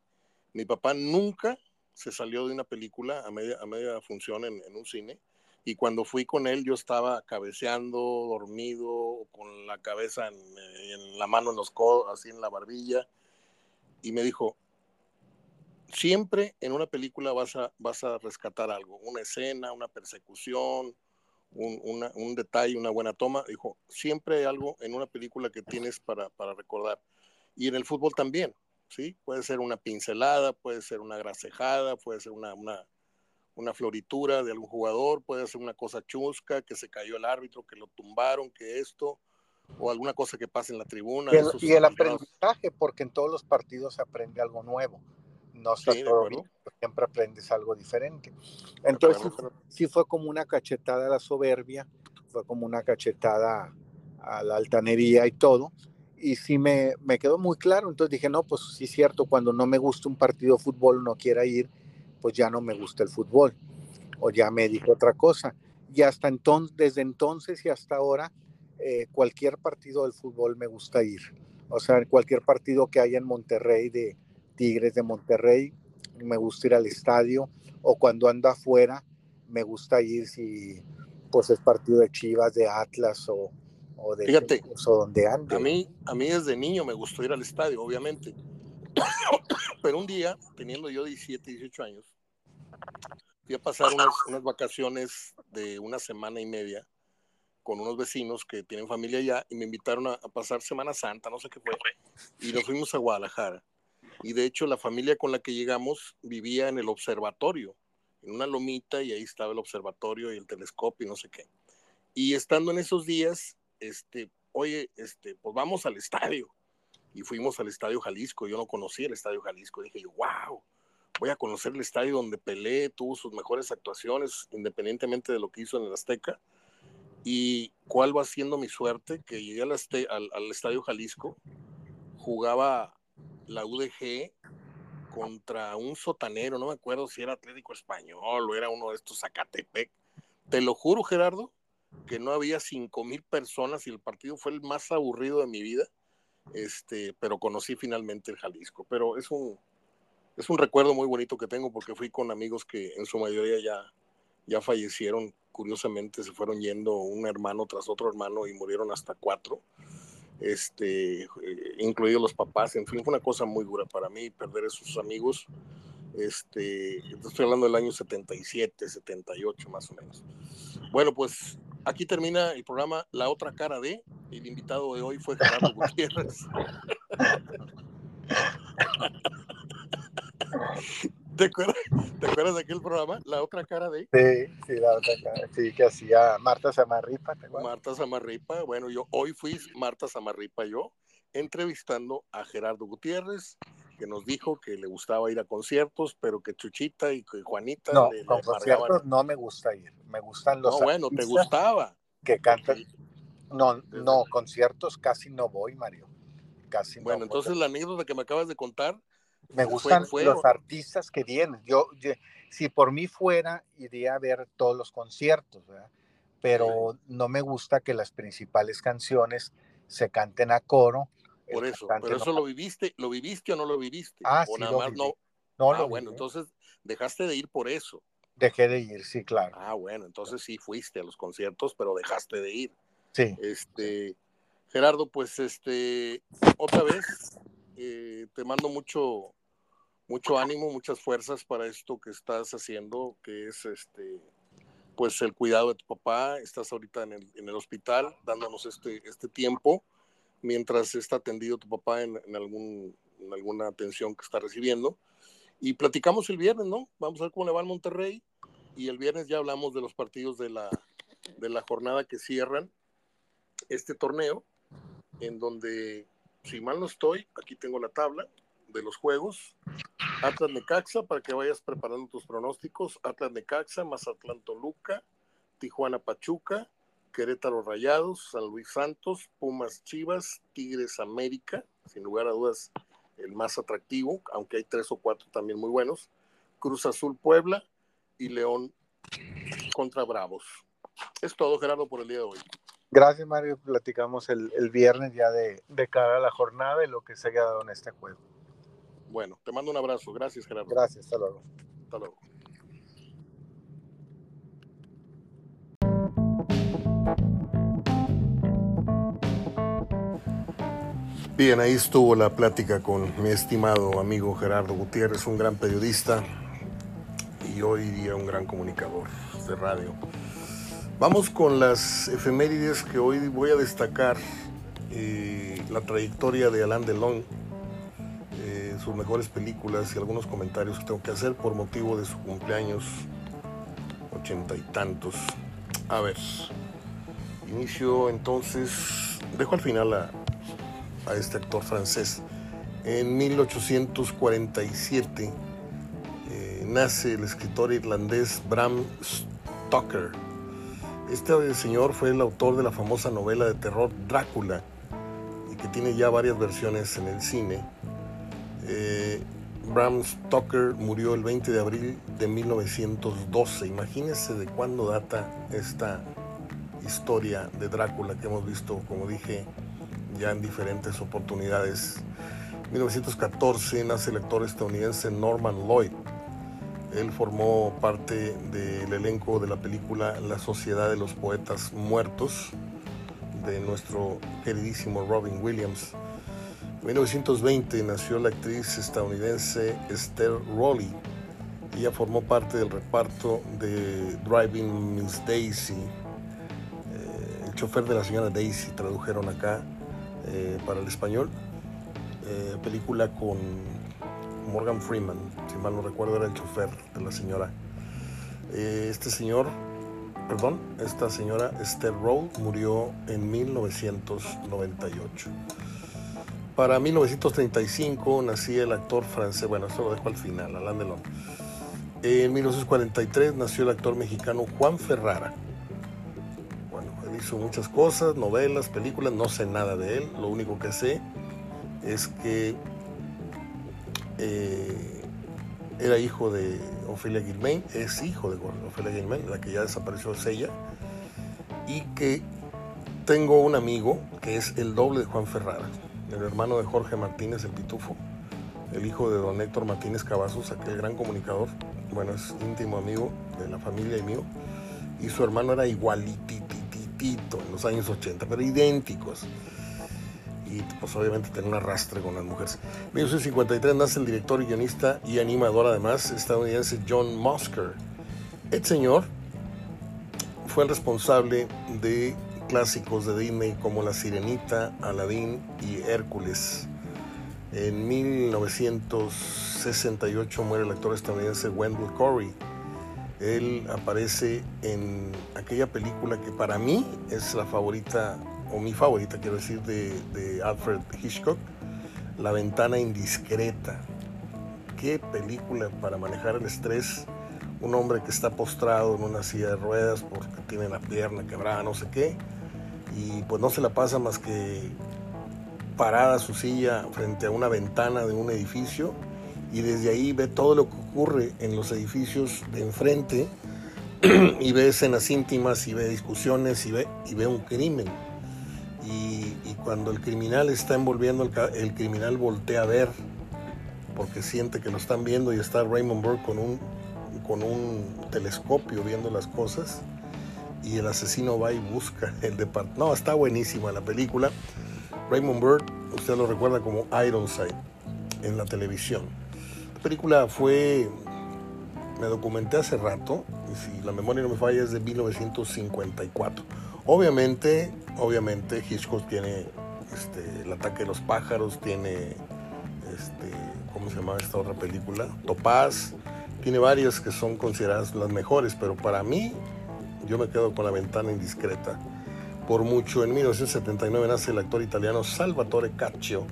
mi papá nunca se salió de una película a media, a media función en, un cine. Y cuando fui con él yo estaba cabeceando, dormido, con la cabeza en, la mano en los codos, así en la barbilla. Y me dijo, siempre en una película vas a, vas a rescatar algo, una escena, una persecución, un, detalle, una buena toma. Dijo, siempre hay algo en una película que tienes para, recordar. Y en el fútbol también, ¿sí? Puede ser una pincelada, puede ser una grasejada, puede ser una, una, floritura de algún jugador, puede ser una cosa chusca, que se cayó el árbitro, que lo tumbaron, que esto, o alguna cosa que pasa en la tribuna. Y el, aprendizaje, porque en todos los partidos se aprende algo nuevo no está todo siempre aprendes algo diferente. Entonces, sí, fue como una cachetada a la soberbia, fue como una cachetada a la altanería y todo. Y sí me, me quedó muy claro. Entonces dije, no, pues sí es cierto, cuando no me gusta un partido de fútbol, no quiera ir, pues ya no me gusta el fútbol. O ya me dijo otra cosa. Y hasta entonces, desde entonces y hasta ahora, eh, cualquier partido del fútbol me gusta ir. O sea, cualquier partido que haya en Monterrey de, Tigres de Monterrey, me gusta ir al estadio o cuando ando afuera, me gusta ir si pues es partido de Chivas, de Atlas o, o de Fíjate, o donde ande. A mí, a mí desde niño me gustó ir al estadio, obviamente. <coughs> Pero un día, teniendo yo 17, 18 años, fui a pasar unas, unas vacaciones de una semana y media con unos vecinos que tienen familia allá y me invitaron a, a, pasar Semana Santa, no sé qué fue, y nos fuimos a Guadalajara. Y de hecho la familia con la que llegamos vivía en el observatorio, en una lomita, y ahí estaba el observatorio y el telescopio y no sé qué. Y estando en esos días, este, oye, este, pues vamos al estadio. Y fuimos al Estadio Jalisco, yo no conocía el Estadio Jalisco, dije yo, wow, voy a conocer el estadio donde Pelé tuvo sus mejores actuaciones, independientemente de lo que hizo en el Azteca y cuál va siendo mi suerte, que llegué al, al, al, Estadio Jalisco, jugaba la UDG contra un sotanero, no me acuerdo si era Atlético Español o era uno de estos Zacatepec. Te lo juro, Gerardo, que no había cinco mil personas y el partido fue el más aburrido de mi vida, este, pero conocí finalmente el Jalisco. Pero es un, es un recuerdo muy bonito que tengo porque fui con amigos que en su mayoría ya, ya fallecieron curiosamente se fueron yendo un hermano tras otro hermano y murieron hasta cuatro, este, incluidos los papás. En fin, fue una cosa muy dura para mí perder a esos amigos. Este, estoy hablando del año 77, 78 más o menos. Bueno, pues aquí termina el programa La otra cara de. El invitado de hoy fue Gerardo Gutiérrez. <laughs> ¿Te acuerdas, ¿Te acuerdas de aquel programa? La otra cara de. Sí, sí, la otra cara. Sí, que hacía Marta Samarripa. ¿te acuerdas? Marta Samarripa. Bueno, yo hoy fui Marta Samarripa, yo, entrevistando a Gerardo Gutiérrez, que nos dijo que le gustaba ir a conciertos, pero que Chuchita y que Juanita. No, le, con conciertos no me gusta ir. Me gustan los. No, bueno, te gustaba. Que cantan. No, no, conciertos casi no voy, Mario. Casi bueno, no entonces voy. la anécdota que me acabas de contar me gustan fue, fue, los artistas que vienen. Yo, yo, si por mí fuera, iría a ver todos los conciertos, ¿verdad? pero no me gusta que las principales canciones se canten a coro. Por eso, pero eso no... lo viviste, ¿lo viviste o no lo viviste? Ah, o sí, nada lo más viví. no. no ah, lo bueno, viví. entonces dejaste de ir por eso. Dejé de ir, sí, claro. Ah, bueno, entonces sí fuiste a los conciertos, pero dejaste de ir. Sí. Este, Gerardo, pues este, otra vez eh, te mando mucho, mucho ánimo, muchas fuerzas para esto que estás haciendo, que es este, pues el cuidado de tu papá. Estás ahorita en el, en el hospital dándonos este, este tiempo mientras está atendido tu papá en, en, algún, en alguna atención que está recibiendo. Y platicamos el viernes, ¿no? Vamos a ver cómo le va en Monterrey. Y el viernes ya hablamos de los partidos de la, de la jornada que cierran este torneo, en donde, si mal no estoy, aquí tengo la tabla de los juegos. Atlas Necaxa, para que vayas preparando tus pronósticos. Atlas Necaxa, Mazatlán Toluca, Tijuana Pachuca, Querétaro Rayados, San Luis Santos, Pumas Chivas, Tigres América, sin lugar a dudas el más atractivo, aunque hay tres o cuatro también muy buenos. Cruz Azul Puebla y León contra Bravos. Es todo, Gerardo, por el día de hoy. Gracias, Mario. Platicamos el, el viernes ya de, de, cara a la jornada y lo que se haya dado en este juego. Bueno, te mando un abrazo. Gracias, Gerardo. Gracias, hasta luego. Hasta luego. Bien, ahí estuvo la plática con mi estimado amigo Gerardo Gutiérrez, un gran periodista y hoy día un gran comunicador de radio. Vamos con las efemérides que hoy voy a destacar eh, la trayectoria de Alain Delon, eh, sus mejores películas y algunos comentarios que tengo que hacer por motivo de su cumpleaños, ochenta y tantos. A ver, inicio entonces, dejo al final a, este actor francés. En 1847 eh, nace el escritor irlandés Bram Stoker. Este señor fue el autor de la famosa novela de terror Drácula y que tiene ya varias versiones en el cine. Eh, Bram Stoker murió el 20 de abril de 1912. Imagínense de cuándo data esta historia de Drácula que hemos visto, como dije, ya en diferentes oportunidades. En 1914 nace el actor estadounidense Norman Lloyd. Él formó parte del elenco de la película La Sociedad de los Poetas Muertos de nuestro queridísimo Robin Williams. En 1920 nació la actriz estadounidense Esther Rowley. Ella formó parte del reparto de Driving Miss Daisy. Eh, el chofer de la señora Daisy tradujeron acá eh, para el español. Eh, película con Morgan Freeman, si mal no recuerdo era el chofer de la señora. este señor perdón, esta señora Esther Rowe murió en 1998. Para 1935 nacía el actor francés, bueno, eso lo dejo al final, Alain Delon. En 1943 nació el actor mexicano Juan Ferrara. Bueno, él hizo muchas cosas, novelas, películas, no sé nada de él, lo único que sé es que eh, era hijo de Ofelia Guilmain, es hijo de Ofelia Guilmain, la que ya desapareció es ella, y que tengo un amigo que es el doble de Juan Ferrara, el hermano de Jorge Martínez, el pitufo, el hijo de don Héctor Martínez Cavazos, aquel gran comunicador, bueno, es íntimo amigo de la familia y mío, y su hermano era igualitititito en los años 80, pero idénticos y pues obviamente tener un arrastre con las mujeres. En 1953 nace el director, guionista y animador además estadounidense John Musker. El señor fue el responsable de clásicos de Disney como La Sirenita, Aladdin y Hércules. En 1968 muere el actor estadounidense Wendell Corey. Él aparece en aquella película que para mí es la favorita o mi favorita, quiero decir, de, Alfred Hitchcock, La ventana indiscreta. Qué película para manejar el estrés. Un hombre que está postrado en una silla de ruedas porque tiene la pierna quebrada, no sé qué, y pues no se la pasa más que parada su silla frente a una ventana de un edificio y desde ahí ve todo lo que ocurre en los edificios de enfrente <clears throat> y ve escenas íntimas y ve discusiones y ve, y ve un crimen y, cuando el criminal está envolviendo, el, el, criminal voltea a ver porque siente que lo están viendo y está Raymond Burr con un, con un telescopio viendo las cosas y el asesino va y busca <laughs> el departamento. No, está buenísima la película. Raymond Burr, usted lo recuerda como Ironside en la televisión. La película fue, me documenté hace rato, y si la memoria no me falla es de 1954 Obviamente, obviamente Hitchcock tiene este, el ataque de los pájaros, tiene, este, ¿cómo se llama esta otra película? Topaz, tiene varias que son consideradas las mejores, pero para mí yo me quedo con la ventana indiscreta. Por mucho, en 1979 nace el actor italiano Salvatore Caccio.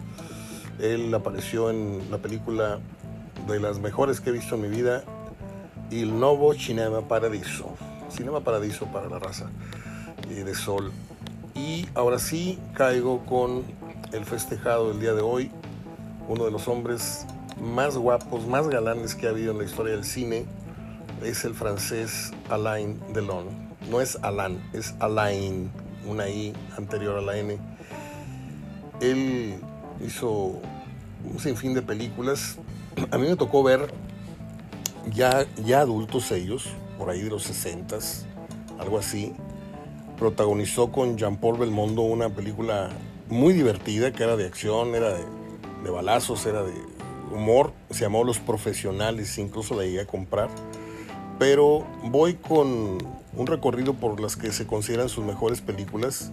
Él apareció en la película de las mejores que he visto en mi vida, Il Novo Cinema Paradiso. Cinema Paradiso para la raza de sol. Y ahora sí caigo con el festejado del día de hoy, uno de los hombres más guapos, más galanes que ha habido en la historia del cine, es el francés Alain Delon. No es Alain, es Alain, una I anterior a la N. Él hizo un sinfín de películas. A mí me tocó ver ya, ya adultos ellos, por ahí de los 60 algo así protagonizó con Jean-Paul Belmondo una película muy divertida que era de acción, era de, balazos, era de humor, se llamó Los Profesionales, incluso la llegué a comprar. Pero voy con un recorrido por las que se consideran sus mejores películas,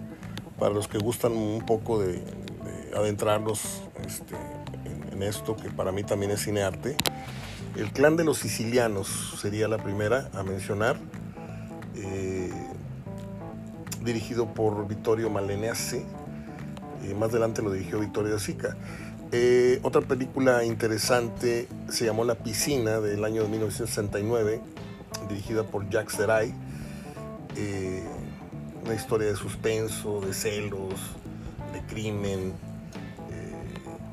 para los que gustan un poco de, adentrarnos este, en, esto, que para mí también es cinearte. El clan de los sicilianos sería la primera a mencionar. Eh, dirigido por Vittorio Malenease. y más adelante lo dirigió Vittorio Sica. Eh, otra película interesante se llamó La Piscina del año 1969, dirigida por Jacques Seray. Eh, una historia de suspenso, de celos, de crimen. Eh,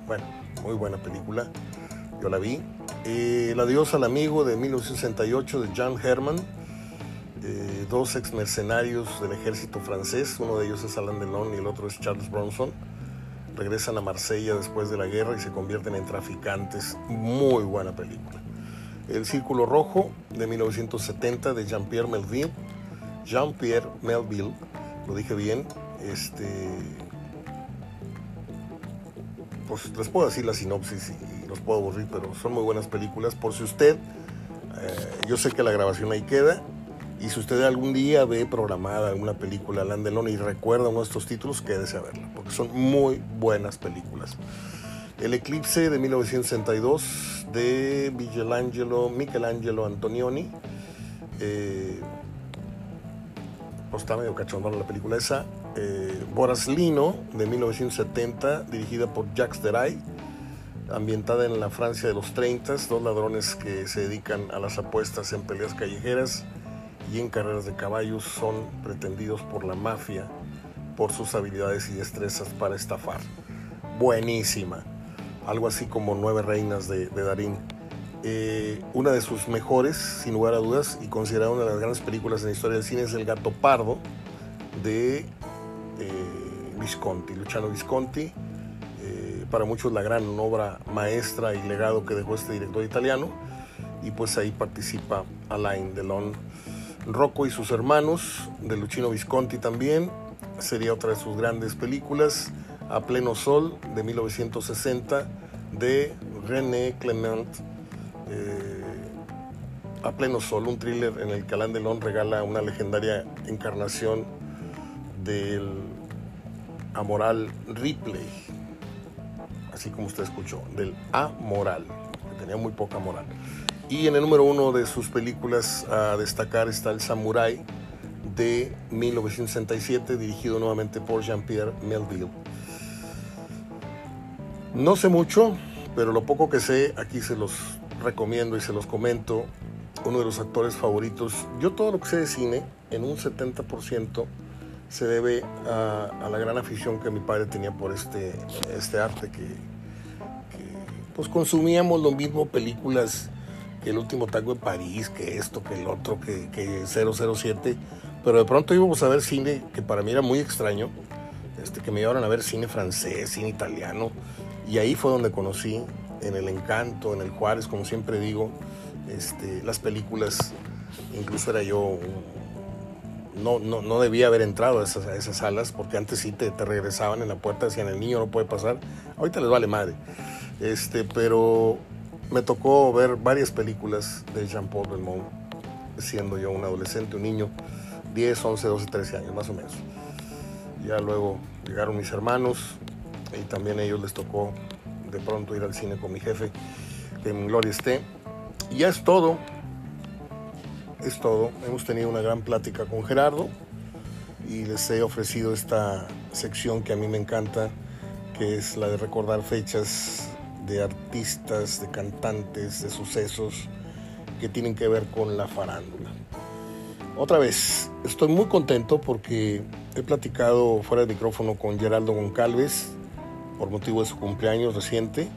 bueno, muy buena película. Yo la vi. La diosa al amigo de 1968 de John Herman eh, dos ex mercenarios del ejército francés, uno de ellos es Alain Delon y el otro es Charles Bronson. Regresan a Marsella después de la guerra y se convierten en traficantes. Muy buena película. El Círculo Rojo de 1970 de Jean-Pierre Melville. Jean-Pierre Melville, lo dije bien. Este, pues les puedo decir la sinopsis y los puedo aburrir, pero son muy buenas películas. Por si usted, eh, yo sé que la grabación ahí queda, y si usted algún día ve programada alguna película Landelón y recuerda uno de estos títulos, quédese a verla, porque son muy buenas películas. El Eclipse de 1962 de Michelangelo, Michelangelo Antonioni. Eh, pues está medio cachondona la película esa. Eh, Boraslino de 1970, dirigida por Jacques Deray, ambientada en la Francia de los 30, dos ladrones que se dedican a las apuestas en peleas callejeras y en carreras de caballos son pretendidos por la mafia por sus habilidades y destrezas para estafar. Buenísima algo así como Nueve Reinas de, Darín. Eh, una de sus mejores, sin lugar a dudas, y considerada una de las grandes películas en la historia del cine, es El Gato Pardo de eh, Visconti, Luciano Visconti. Eh, para muchos la gran obra maestra y legado que dejó este director italiano. Y pues ahí participa Alain Delon. Rocco y sus hermanos, de Luchino Visconti también, sería otra de sus grandes películas. A pleno sol de 1960 de René Clement. Eh, a pleno sol, un thriller en el que Alain Delon regala una legendaria encarnación del amoral Ripley, así como usted escuchó, del amoral, que tenía muy poca moral. Y en el número uno de sus películas a destacar está El Samurai de 1967, dirigido nuevamente por Jean-Pierre Melville. No sé mucho, pero lo poco que sé aquí se los recomiendo y se los comento. Uno de los actores favoritos. Yo todo lo que sé de cine, en un 70%, se debe a, la gran afición que mi padre tenía por este, este arte, que, pues consumíamos lo mismo, películas, que El último tango de París, que esto, que el otro, que, que 007, pero de pronto íbamos a ver cine que para mí era muy extraño, este, que me llevaron a ver cine francés, cine italiano, y ahí fue donde conocí, en el Encanto, en el Juárez, como siempre digo, este, las películas, incluso era yo, no, no, no debía haber entrado a esas, esas, salas, porque antes sí te, te, regresaban en la puerta, decían el niño no puede pasar, ahorita les vale madre. Este, pero me tocó ver varias películas de Jean-Paul Belmont, siendo yo un adolescente, un niño, 10, 11, 12, 13 años más o menos. Ya luego llegaron mis hermanos, y también a ellos les tocó de pronto ir al cine con mi jefe, que en gloria esté. Y ya es todo, es todo. Hemos tenido una gran plática con Gerardo y les he ofrecido esta sección que a mí me encanta, que es la de recordar fechas de artistas, de cantantes, de sucesos que tienen que ver con la farándula. Otra vez, estoy muy contento porque he platicado fuera del micrófono con Geraldo Goncalves, por motivo de su cumpleaños reciente.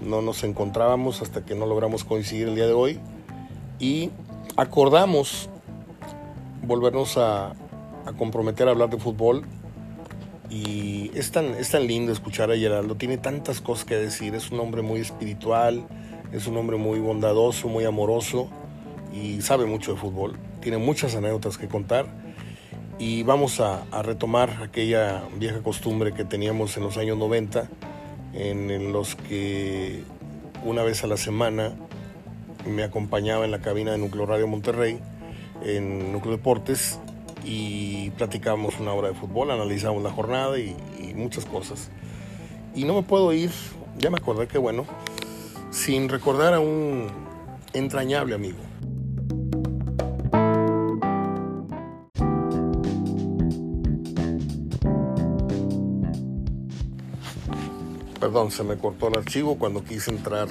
No nos encontrábamos hasta que no logramos coincidir el día de hoy y acordamos volvernos a, comprometer a hablar de fútbol y es tan, es tan lindo escuchar a Geraldo, tiene tantas cosas que decir, es un hombre muy espiritual, es un hombre muy bondadoso, muy amoroso y sabe mucho de fútbol, tiene muchas anécdotas que contar. Y vamos a, retomar aquella vieja costumbre que teníamos en los años 90, en, los que una vez a la semana me acompañaba en la cabina de Núcleo Radio Monterrey, en Núcleo Deportes, y platicábamos una hora de fútbol, analizábamos la jornada y, y muchas cosas. Y no me puedo ir, ya me acordé que bueno, sin recordar a un entrañable amigo Perdón, se me cortó el archivo cuando quise entrar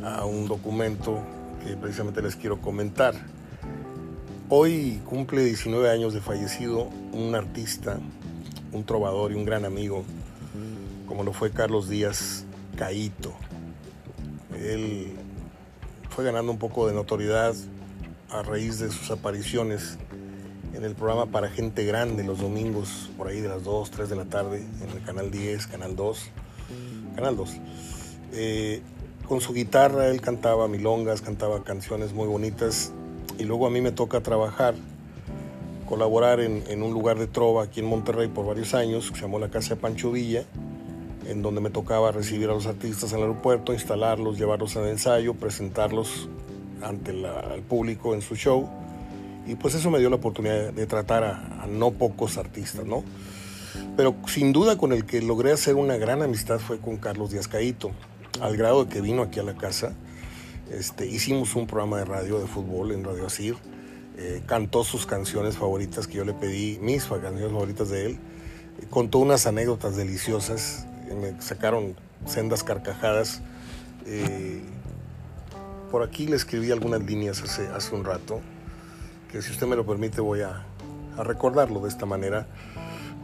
a un documento que precisamente les quiero comentar. Hoy cumple 19 años de fallecido un artista, un trovador y un gran amigo, como lo fue Carlos Díaz Caíto. Él fue ganando un poco de notoriedad a raíz de sus apariciones en el programa para gente grande los domingos, por ahí de las 2, 3 de la tarde, en el canal 10, canal 2, canal 2. Eh, con su guitarra él cantaba milongas, cantaba canciones muy bonitas y luego a mí me toca trabajar, colaborar en, un lugar de trova aquí en Monterrey por varios años, que se llamó la Casa de Pancho Villa, en donde me tocaba recibir a los artistas en el aeropuerto, instalarlos, llevarlos al ensayo, presentarlos ante el público en su show. Y pues eso me dio la oportunidad de tratar a, a, no pocos artistas, ¿no? Pero sin duda con el que logré hacer una gran amistad fue con Carlos Díaz Caíto, al grado de que vino aquí a la casa este, hicimos un programa de radio de fútbol en Radio Asir. Eh, cantó sus canciones favoritas que yo le pedí, mis canciones favoritas de él. Eh, contó unas anécdotas deliciosas. Eh, me sacaron sendas carcajadas. por aquí le escribí algunas líneas hace, hace un rato, que si usted me lo permite voy a, a recordarlo de esta manera.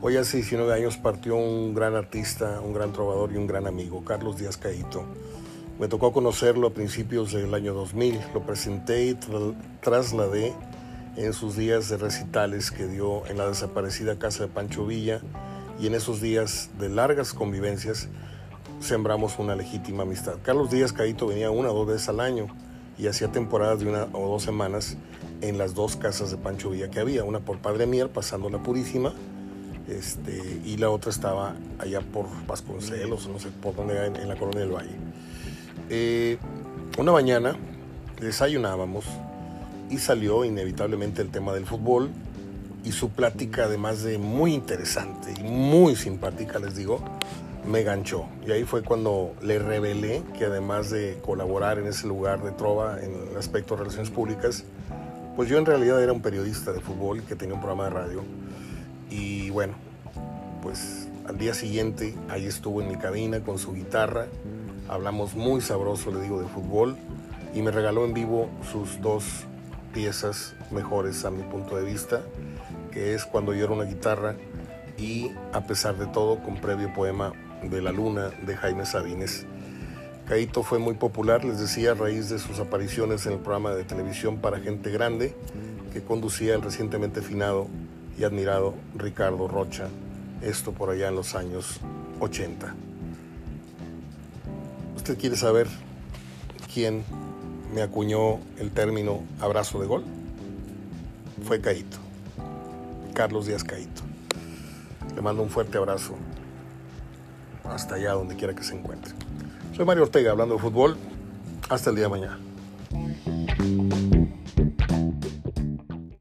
Hoy hace 19 años partió un gran artista, un gran trovador y un gran amigo, Carlos Díaz Caíto me tocó conocerlo a principios del año 2000. Lo presenté y trasladé en sus días de recitales que dio en la desaparecida casa de Pancho Villa y en esos días de largas convivencias sembramos una legítima amistad. Carlos Díaz Caíto venía una o dos veces al año y hacía temporadas de una o dos semanas en las dos casas de Pancho Villa que había, una por Padre Mier pasando la Purísima este, y la otra estaba allá por Vasconcelos, no sé por dónde, en la colonia del Valle. Eh, una mañana desayunábamos y salió inevitablemente el tema del fútbol y su plática, además de muy interesante y muy simpática, les digo, me ganchó. Y ahí fue cuando le revelé que además de colaborar en ese lugar de trova en el aspecto de relaciones públicas, pues yo en realidad era un periodista de fútbol que tenía un programa de radio. Y bueno, pues al día siguiente ahí estuvo en mi cabina con su guitarra hablamos muy sabroso, le digo, de fútbol y me regaló en vivo sus dos piezas mejores a mi punto de vista, que es Cuando yo una guitarra y A pesar de todo con previo poema de La Luna de Jaime Sabines. Caito fue muy popular, les decía, a raíz de sus apariciones en el programa de televisión para gente grande que conducía el recientemente finado y admirado Ricardo Rocha, esto por allá en los años 80. ¿Usted quiere saber quién me acuñó el término abrazo de gol? Fue Caito, Carlos Díaz Caito. Le mando un fuerte abrazo hasta allá donde quiera que se encuentre. Soy Mario Ortega hablando de fútbol. Hasta el día de mañana.